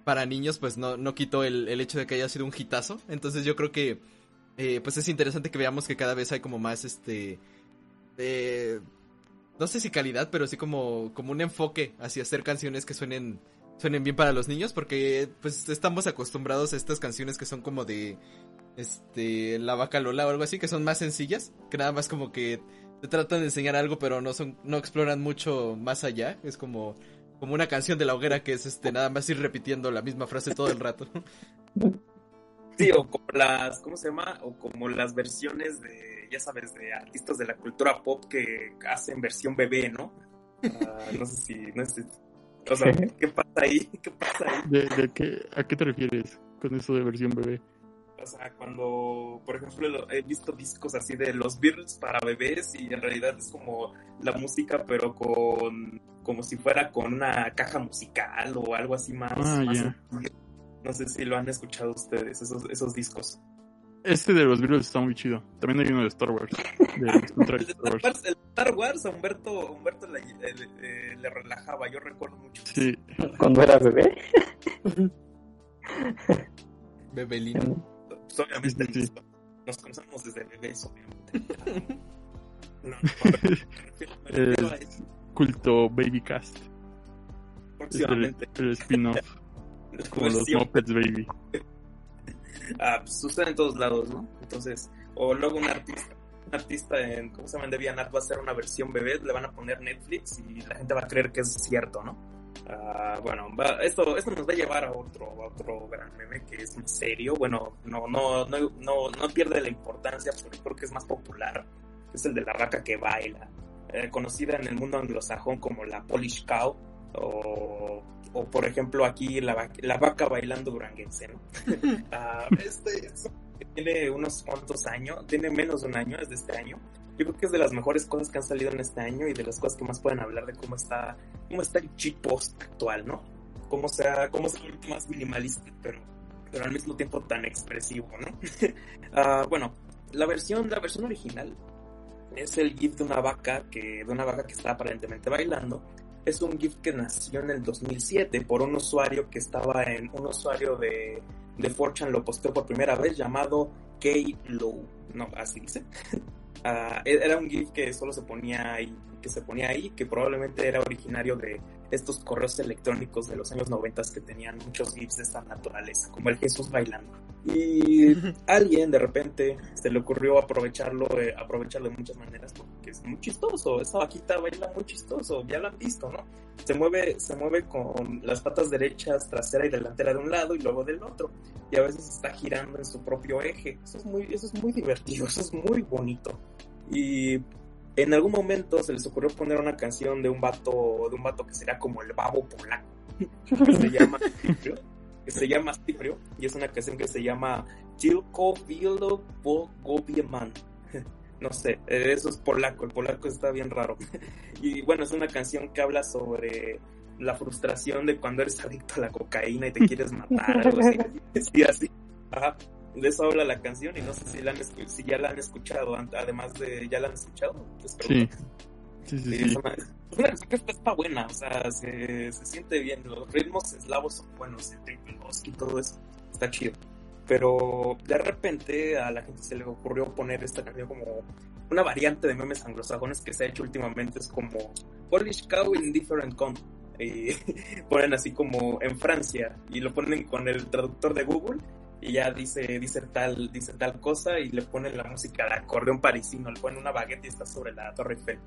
para niños, pues no, no quitó el, el hecho de que haya sido un hitazo. Entonces yo creo que eh, pues es interesante que veamos que cada vez hay como más este eh, no sé si calidad pero sí como como un enfoque hacia hacer canciones que suenen suenen bien para los niños porque pues estamos acostumbrados a estas canciones que son como de este la vaca Lola o algo así que son más sencillas que nada más como que te tratan de enseñar algo pero no son no exploran mucho más allá es como como una canción de la hoguera que es este nada más ir repitiendo la misma frase todo el rato Sí, o como las, ¿cómo se llama? O como las versiones de, ya sabes, de artistas de la cultura pop que hacen versión bebé, ¿no? Uh, no sé si, no sé, o sea, ¿qué pasa ahí? ¿Qué pasa ahí? ¿De, de qué, ¿A qué te refieres con eso de versión bebé? O sea, cuando, por ejemplo, he visto discos así de los Beatles para bebés y en realidad es como la música, pero con, como si fuera con una caja musical o algo así más. Ah, más. No sé si lo han escuchado ustedes, esos, esos discos. Este de los Beatles está muy chido. También hay uno de Star Wars. De el, Star Wars. el Star Wars a Humberto, Humberto le, le, le, relajaba, yo recuerdo mucho. Sí. Cuando era bebé. Bebelino. Pues obviamente sí, nos conocemos desde bebés, obviamente. No, no, el culto Babycast. Próximamente. El, el spin-off. Como los Muppets Baby. Ah, pues sucede en todos lados, ¿no? Entonces, o luego un artista, un artista en, ¿cómo se llama? En DeviantArt va a hacer una versión bebé, le van a poner Netflix y la gente va a creer que es cierto, ¿no? Uh, bueno, va, esto, esto nos va a llevar a otro, a otro gran meme que es más serio. Bueno, no, no, no, no, no pierde la importancia, pero creo que es más popular. Es el de la vaca que baila, eh, conocida en el mundo anglosajón como la Polish Cow o, o por ejemplo aquí la, la vaca bailando duranguense, ¿no? uh, este, tiene unos cuantos años, tiene menos de un año, es de este año. Yo creo que es de las mejores cosas que han salido en este año y de las cosas que más pueden hablar de cómo está, cómo está el cheat post actual, ¿no? Cómo sea, cómo es más minimalista, pero, pero al mismo tiempo tan expresivo, ¿no? uh, bueno, la versión, la versión original es el GIF de una vaca que, de una vaca que está aparentemente bailando es un GIF que nació en el 2007 por un usuario que estaba en un usuario de, de 4chan lo posteó por primera vez llamado K-Low, no, así dice. Uh, era un GIF que solo se ponía ahí, que se ponía ahí, que probablemente era originario de estos correos electrónicos de los años 90 que tenían muchos GIFs de esta naturaleza, como el Jesús bailando. Y alguien de repente se le ocurrió aprovecharlo, eh, aprovecharlo de muchas maneras porque es muy chistoso. Esa vaquita baila muy chistoso, ya lo han visto, ¿no? Se mueve, se mueve con las patas derechas, trasera y delantera de un lado y luego del otro. Y a veces está girando en su propio eje. Eso es muy, eso es muy divertido, eso es muy bonito. Y en algún momento se les ocurrió poner una canción de un vato, de un vato que sería como el babo polaco, que se llama que se llama Ciprio, y es una canción que se llama Tilko Vilo Bogobieman. No sé, eso es polaco, el polaco está bien raro. Y bueno, es una canción que habla sobre la frustración de cuando eres adicto a la cocaína y te quieres matar, algo así. Sí, así. Ajá de eso habla la canción y no sé si, la han, si ya la han escuchado, además de, ¿ya la han escuchado? sí. Sí, sí, sí. Es una, canción que está buena, o sea, se, se siente bien, los ritmos eslavos son buenos, el y todo eso, está chido. Pero de repente a la gente se le ocurrió poner esta canción como una variante de memes anglosajones que se ha hecho últimamente, es como Polish Cow in Different Country. Y ponen así como en Francia y lo ponen con el traductor de Google y ya dice, dice tal, dice tal cosa y le ponen la música de acordeón parisino, le ponen una baguette y está sobre la Torre Eiffel.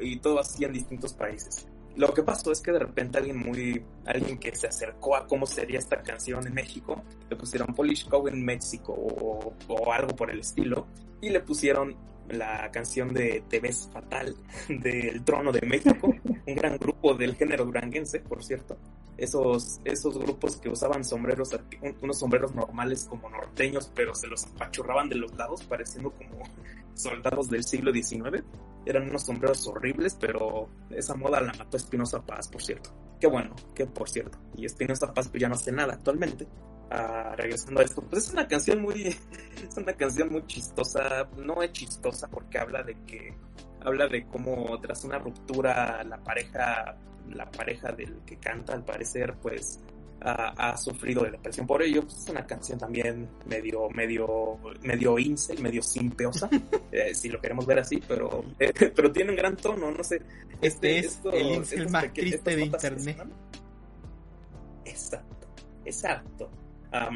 y todo así en distintos países. Lo que pasó es que de repente alguien muy, alguien que se acercó a cómo sería esta canción en México, le pusieron Polish Cow en México o, o algo por el estilo, y le pusieron la canción de Te ves fatal del Trono de México, un gran grupo del género duranguense, por cierto. Esos, esos grupos que usaban sombreros, unos sombreros normales como norteños, pero se los apachurraban de los lados, pareciendo como soldados del siglo XIX. Eran unos sombreros horribles, pero esa moda la mató Espinosa Paz, por cierto. Qué bueno, que por cierto. Y Espinosa Paz pues ya no hace nada actualmente regresando a esto, pues es una canción muy, es una canción muy chistosa, no es chistosa porque habla de que, habla de cómo tras una ruptura la pareja, la pareja del que canta al parecer pues ha, sufrido de depresión por ello, pues es una canción también medio, medio, medio incel, medio simpeosa, eh, si lo queremos ver así, pero, eh, pero tiene un gran tono, no sé. Este, es el incel más triste de internet. Exacto, exacto. Ah,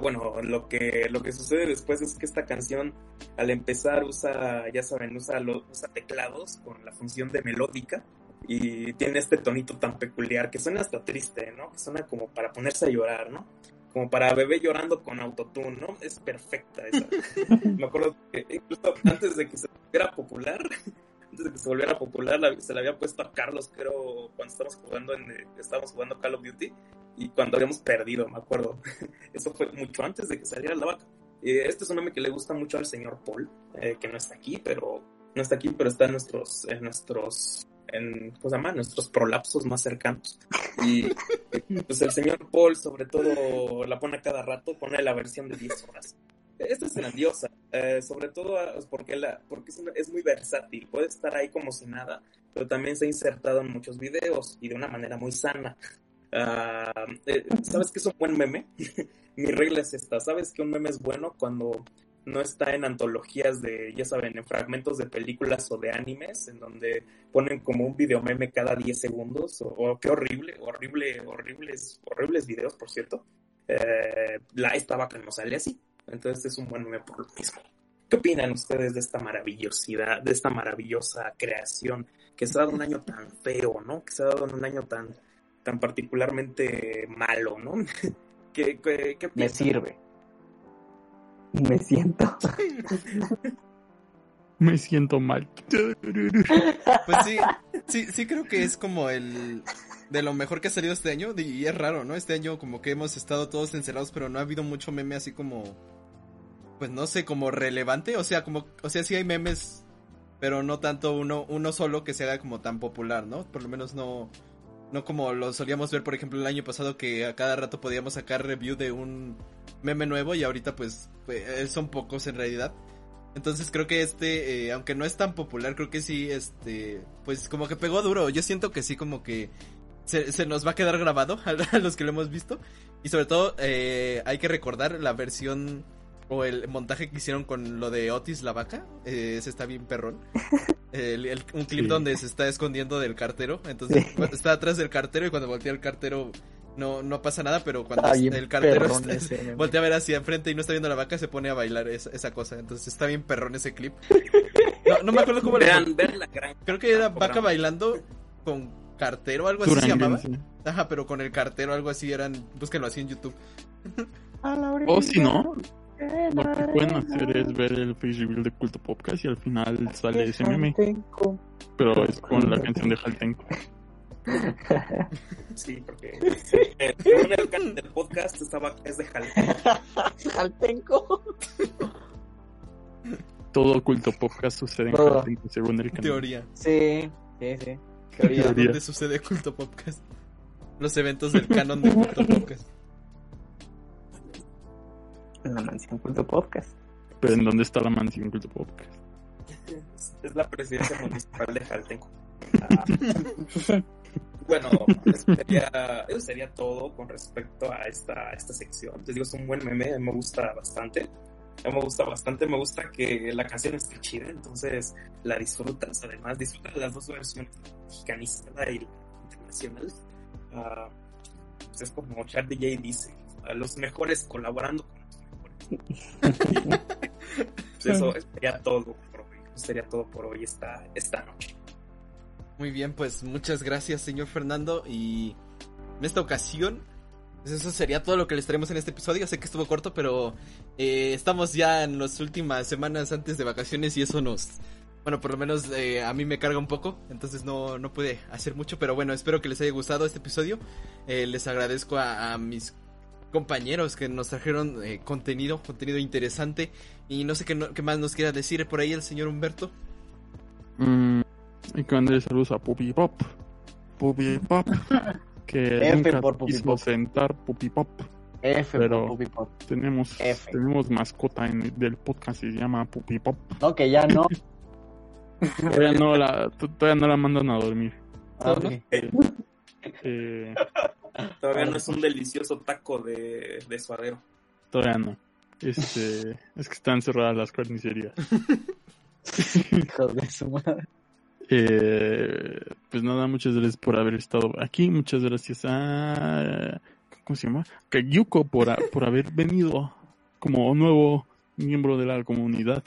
bueno, lo que, lo que sucede después es que esta canción al empezar usa, ya saben, usa, usa teclados con la función de melódica y tiene este tonito tan peculiar que suena hasta triste, ¿no? Que suena como para ponerse a llorar, ¿no? Como para bebé llorando con autotune, ¿no? Es perfecta esa. Me acuerdo que incluso antes de que se volviera popular, antes de que se volviera popular, se la había puesto a Carlos, creo, cuando estábamos jugando en, estábamos jugando Call of Duty y cuando habíamos perdido, me acuerdo. Eso fue mucho antes de que saliera la vaca. este es un meme que le gusta mucho al señor Paul, eh, que no está aquí, pero no está aquí, pero está en nuestros, en nuestros, en, ¿cómo se llama? Nuestros prolapsos más cercanos. Y pues el señor Paul, sobre todo, la pone a cada rato, pone la versión de 10 horas. Esta es grandiosa, eh, sobre todo ah, porque, la, porque es, muy versátil, puede estar ahí como si nada, pero también se ha insertado en muchos videos y de una manera muy sana. Eh, ¿Sabes qué es un buen meme? Mi regla es esta. ¿Sabes que un meme es bueno cuando no está en antologías de, ya saben, en fragmentos de películas o de animes, en donde ponen como un video meme cada 10 segundos? O, qué horrible, horrible, horribles, horribles videos, por cierto. Eh, la esta vaca no sale así. Entonces es un buen meme por lo mismo. ¿Qué opinan ustedes de esta maravillosidad, de esta maravillosa creación que se ha dado un año tan feo, ¿no? Que se ha dado en un año tan tan particularmente malo, ¿no? ¿Qué, qué, Me sirve. Me siento. Me siento mal. Pues sí, sí, sí creo que es como el de lo mejor que ha salido este año y es raro, ¿no? Este año como que hemos estado todos encerrados, pero no ha habido mucho meme así como pues no sé, como relevante, o sea, como o sea, sí hay memes, pero no tanto uno uno solo que se haga como tan popular, ¿no? Por lo menos no no como lo solíamos ver, por ejemplo, el año pasado que a cada rato podíamos sacar review de un meme nuevo y ahorita pues, eh, son pocos en realidad. Entonces creo que este, eh, aunque no es tan popular, creo que sí, este, pues como que pegó duro. Yo siento que sí como que se, nos va a quedar grabado los que lo hemos visto. Y sobre todo eh, hay que recordar la versión o el montaje que hicieron con lo de Otis la vaca, eh, ese está bien perrón. un clip donde se está escondiendo del cartero, entonces está atrás del cartero y cuando voltea el cartero no, no pasa nada, pero cuando Está el cartero está- ese voltea a ver hacia enfrente y no está viendo la vaca, se pone a bailar esa, esa cosa. Entonces está bien perrón ese clip. No, no me acuerdo cómo le Vean, ver la gran. Creo que era vaca programa. bailando con cartero, algo así se llamaba. Ajá, pero con el cartero, algo así eran. Búsquenlo así en YouTube. O si no, lo que pueden hacer es ver el face reveal de Culto Podcast y al final sale ese meme, pero es con la canción de Jaltenco. Sí, porque según el canal del podcast estaba es de Jal. Jaltenco. Todo Culto Podcast sucede en Todo. Jaltenco según el canal. Teoría. Sí, sí, sí. Teoría. Teoría. ¿Dónde sucede Culto Podcast? Los eventos del canon de Culto Podcast. En la mansión Culto Podcast. Pero en dónde está la mansión Culto Podcast. Es la presidencia municipal de Jaltenco. Ah. Bueno, eso sería, eso sería todo con respecto a esta, a esta sección. Les digo, es un buen meme, a mí me gusta bastante. A mí me gusta bastante, me gusta que la canción esté chida, entonces la disfrutas. Además, disfrutas las dos versiones, la mexicanista y la internacional. Ah, pues es como Charlie J dice, a los mejores colaborando con los. Pues eso sería todo por hoy. Sería todo por hoy esta, esta noche. Muy bien, pues muchas gracias, señor Fernando. Y en esta ocasión, pues eso sería todo lo que les traemos en este episodio. Sé que estuvo corto, pero eh, estamos ya en las últimas semanas antes de vacaciones y eso nos. Bueno, por lo menos eh, a mí me carga un poco, entonces no, no pude hacer mucho, pero bueno, espero que les haya gustado este episodio. Eh, les agradezco a, a mis compañeros que nos trajeron eh, contenido, contenido interesante. Y no sé qué, no- qué más nos quiera decir por ahí el señor Humberto. Mm, y que mandarle saludos a Puppy Pop. Puppy Pop. Que F nunca por Puppy quiso Pop. sentar Puppy Pop. F Pero- por Puppy Pop. Tenemos, F. tenemos mascota en, del podcast y se llama Puppy Pop. No, que ya no. Todavía no la, todavía no la mandan a dormir. Ah, ok. Eh, eh, Todavía no es un delicioso taco de, de suadero. todavía no. Este, es que están cerradas las carnicerías. Hijo de su madre. Eh, pues nada, muchas gracias por haber estado aquí. Muchas gracias a. ¿Cómo se llama? Kayuko por, a- por haber venido como nuevo miembro de la comunidad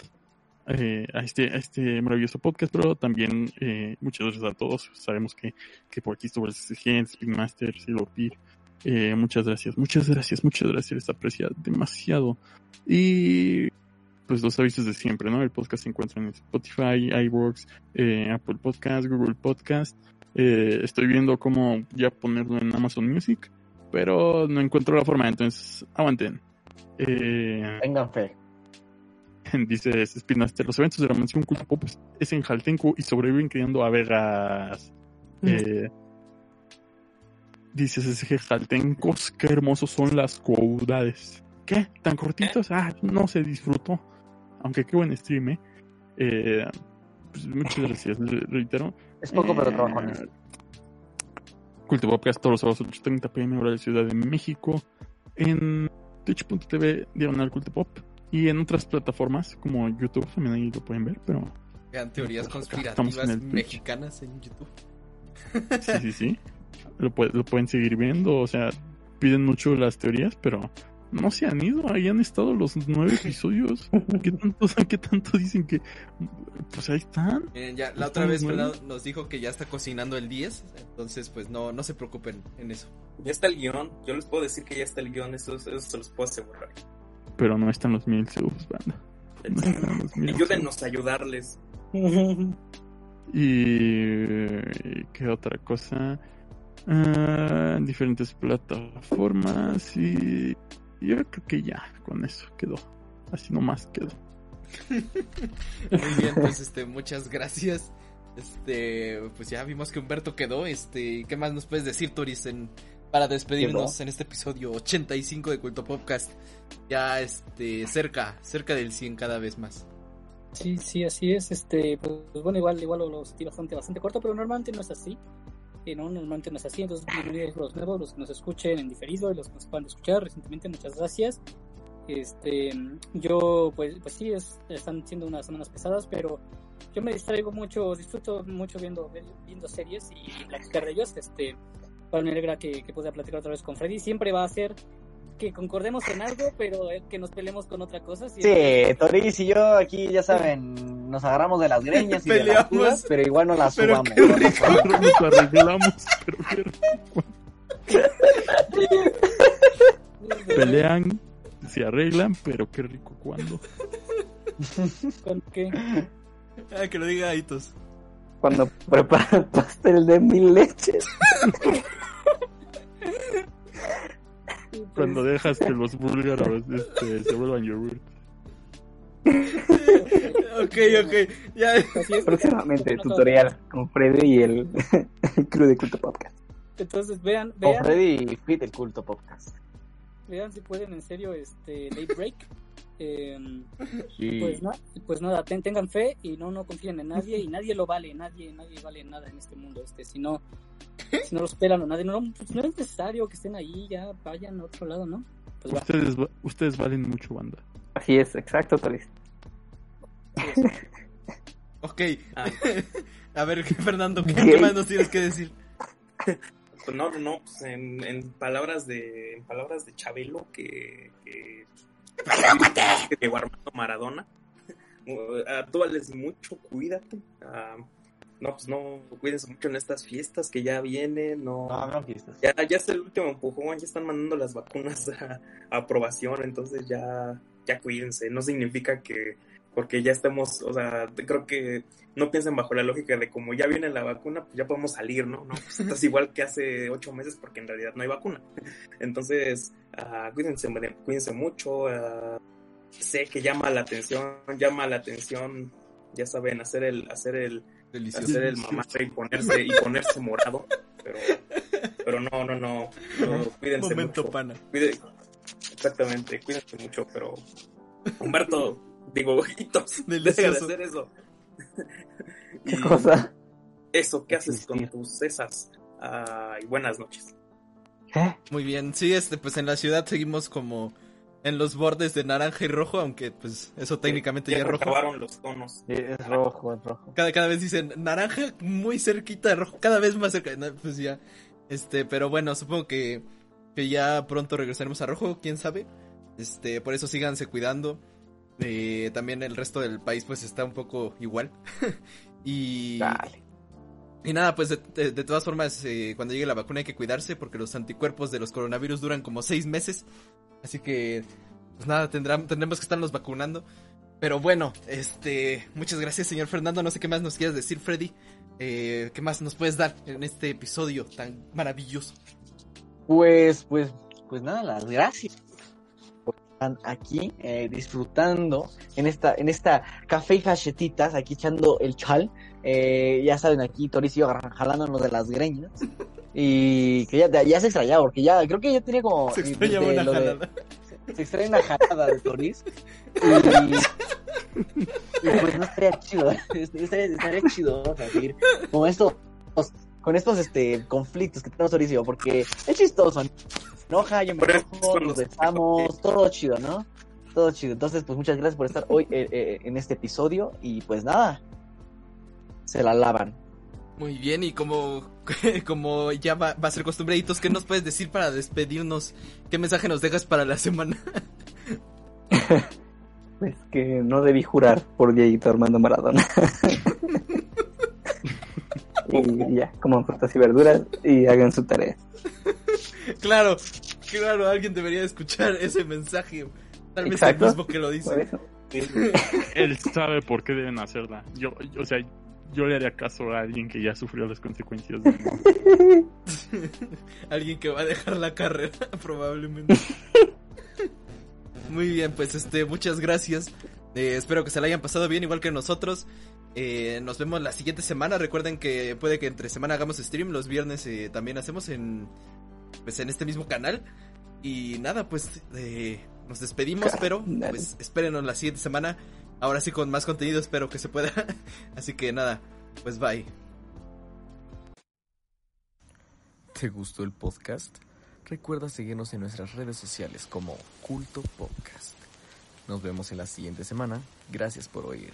eh, a, este, a este maravilloso podcast. Pero también eh, muchas gracias a todos. Sabemos que, que por aquí estuvo el Gente, Speedmaster, Silopir. Eh, muchas gracias, muchas gracias, muchas gracias. Les aprecia demasiado. Y pues los avisos de siempre, ¿no? El podcast se encuentra en Spotify, iVoox, eh, Apple Podcast, Google Podcast. Eh, estoy viendo cómo ya ponerlo en Amazon Music, pero no encuentro la forma, entonces aguanten. Tengan fe. dice Spinaster, los eventos de la mansión Culto Pop es en Jaltenco y sobreviven criando abejas. Eh, dice SSG Jaltencos, qué hermosos son las caudades. ¿Qué? ¿Tan cortitos? Ah, no se disfrutó. Aunque qué buen stream, ¿eh? Eh, pues muchas gracias, reitero. Es poco, pero Eh, trabajo honesto. Culto Podcast todos los sábados 8.30 pm hora de Ciudad de México en twitch.tv diagonal Culto Pop y en otras plataformas como YouTube también ahí lo pueden ver, pero Vean teorías conspirativas en mexicanas en YouTube. sí, sí, sí. Lo, lo pueden seguir viendo, o sea, piden mucho las teorías, pero no se han ido, ahí han estado los nueve episodios. ¿Qué tanto, qué tanto dicen que pues ahí están? Miren, ya, la otra vez nos dijo que ya está cocinando el 10, entonces pues no, no se preocupen en eso. Ya está el guion. Yo les puedo decir que ya está el guion. Eso, eso se los puedo asegurar. Pero no están los mil subs, banda. No están los mil subs. Ayúdenos a ayudarles. Y qué otra cosa. Ah, diferentes plataformas y yo creo que ya con eso quedó. Así nomás quedó. Muy bien, pues este, muchas gracias. Este, pues ya vimos que Humberto quedó. Este, ¿qué más nos puedes decir, Turis, en, para despedirnos en este episodio 85 de Culto Podcast? Ya este, cerca, cerca del 100 cada vez más. Sí, sí, así es. Este, pues bueno, igual, igual lo, lo sentí bastante, bastante corto, pero normalmente no es así. Eh, no, normalmente no es así. Entonces, bienvenidos los nuevos, los que nos escuchen en diferido y los que nos puedan escuchar recientemente, muchas gracias. Este, yo, pues, pues sí, es, están siendo unas semanas pesadas, pero yo me distraigo mucho, disfruto mucho viendo, viendo series y platicar de ellos. Este, cual me alegra que, que pueda platicar otra vez con Freddy. Siempre va a ser que concordemos en algo, pero eh, que nos peleemos con otra cosa. Sí, siempre- Toris y yo aquí, ya saben, nos agarramos de las greñas y de las Peleamos. pero igual no las Pero subamos. nos arreglamos, pero qué rico. Pelean, se arreglan, pero qué rico cuando. ¿Con qué? Ah, que lo diga Aitos. Cuando preparan pastel de mil leches. Cuando dejas que los búlgaros este, se vuelvan yogur. ok, ok. Ya. Próximamente No, tutorial con Freddy y el, el crew de Culto Podcast. Entonces vean, Con vean, Freddy y Fit, el culto podcast. vean si pueden en serio este Late Break. Eh, Y pues, na- pues nada, ten- tengan fe y no no confíen en nadie y nadie lo vale, nadie nadie vale nada en este mundo. Este, si no si no los pelan o nadie, no, pues no es necesario que estén ahí, ya vayan a otro lado, ¿no? Pues va. Ustedes, va- ustedes valen mucho, banda. Así es, exacto, Toris. Ok. Ah. A ver, Fernando, ¿qué, más nos tienes que decir? Pues no, no, pues en, en palabras de en palabras de Chabelo que, que, que llegó Armando Maradona. Uh, Actúales mucho, cuídate. Ah, no, pues no, cuídense mucho en estas fiestas que ya vienen, no, No, no fiestas. ya, ya es el último empujón, ya están mandando las vacunas a, a aprobación, entonces ya, ya cuídense. No significa que porque ya estemos, o sea, creo que no piensen bajo la lógica de como ya viene la vacuna, pues ya podemos salir, ¿no? No, pues estás igual que hace ocho meses porque en realidad no hay vacuna. Entonces, ah, cuídense, cuídense mucho. ah, sé que llama la atención, llama la atención, ya saben, hacer el, hacer el, Delicioso. hacer el mamaje y ponerse, y ponerse morado, pero, pero no, no, no, no, cuídense Momento mucho. pana. Cuide- exactamente, cuídense mucho, pero Humberto, digo, hitos, deja de Delicioso. hacer eso. ¿Qué Y cosa? Eso, ¿qué haces con tus esas? Ah, y buenas noches. ¿Qué? Muy bien. Sí, este, pues en la ciudad seguimos como en los bordes de naranja y rojo, aunque pues eso técnicamente ya, ya es rojo. acabaron los tonos. Es rojo, es rojo. Cada, cada vez dicen naranja muy cerquita de rojo, cada vez más cerca. Pues ya. Este, pero bueno, supongo que, que ya pronto regresaremos a rojo, quién sabe. Este, por eso síganse cuidando. Eh, también el resto del país pues está un poco igual. y, Dale. y nada, pues de, de- de todas formas, eh, cuando llegue la vacuna hay que cuidarse porque los anticuerpos de los coronavirus duran como seis meses. Así que, pues nada, tendremos que estarnos vacunando. Pero bueno, este, muchas gracias, señor Fernando. No sé qué más nos quieras decir, Freddy. Eh, ¿Qué más nos puedes dar en este episodio tan maravilloso? Pues, pues, pues nada, las gracias estar aquí eh, disfrutando en esta, en esta café y galletitas, aquí echando el chal. Eh, ya saben, aquí agarra- jalándonos de las greñas. Y que ya, ya se extrañaba, porque ya creo que yo tenía como. Se extrañaba de una lo de- jalada. se extraña una jalada de Toris. Y, y pues no estaría chido. Estaría, estaría chido o sea, seguir con estos, con estos este, conflictos que tenemos yo, porque es chistoso. Enoja, yo me enojo, nos besamos, todo chido, ¿no? Todo chido. Entonces, pues muchas gracias por estar hoy eh, eh, en este episodio. Y pues nada, se la lavan. Muy bien, y como, como ya va, va a ser costumbre, Hitos, ¿qué nos puedes decir para despedirnos? ¿Qué mensaje nos dejas para la semana? Pues que no debí jurar por Dieguito Armando Maradona. y ya, coman frutas y verduras y hagan su tarea. claro, claro, alguien debería escuchar ese mensaje. Tal vez Exacto. el mismo que lo dice. Él sabe por qué deben hacerla. Yo, yo- o sea, yo le haría caso a alguien que ya sufrió las consecuencias de Alguien que va a dejar la carrera, probablemente. Muy bien, pues este, muchas gracias. Eh, espero que se la hayan pasado bien, igual que nosotros. Eh, nos vemos la siguiente semana. Recuerden que puede que entre semana hagamos stream. Los viernes eh, también hacemos en, pues, en este mismo canal. Y nada, pues eh, nos despedimos, pero pues espérenos la siguiente semana. Ahora sí con más contenido, espero que se pueda. Así que nada, pues bye. ¿Te gustó el podcast? Recuerda seguirnos en nuestras redes sociales como Culto Podcast. Nos vemos en la siguiente semana. Gracias por oír.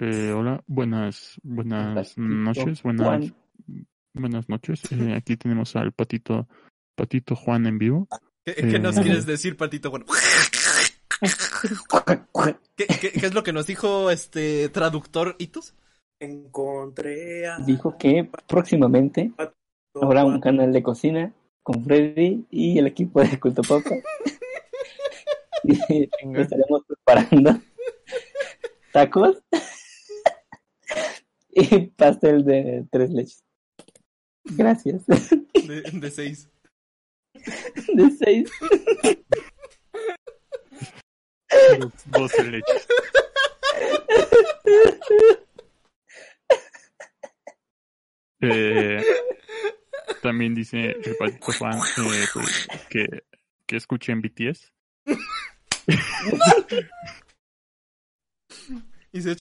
Eh, hola, buenas, buenas noches, buenas, Juan. buenas noches. Eh, aquí tenemos al patito, patito Juan en vivo. ¿Qué, qué nos Eh. quieres decir, Patito? Bueno, ¿qué, qué, qué es lo que nos dijo este traductor Itus? Encontré a... Dijo que próximamente habrá un canal de cocina con Freddy y el equipo de Culto Popa. y estaremos preparando tacos y pastel de tres leches. Gracias. De, de seis. De seis. Doce leches. Eh, también dice el patito Juan eh, pues, que, que escuchen BTS. Y se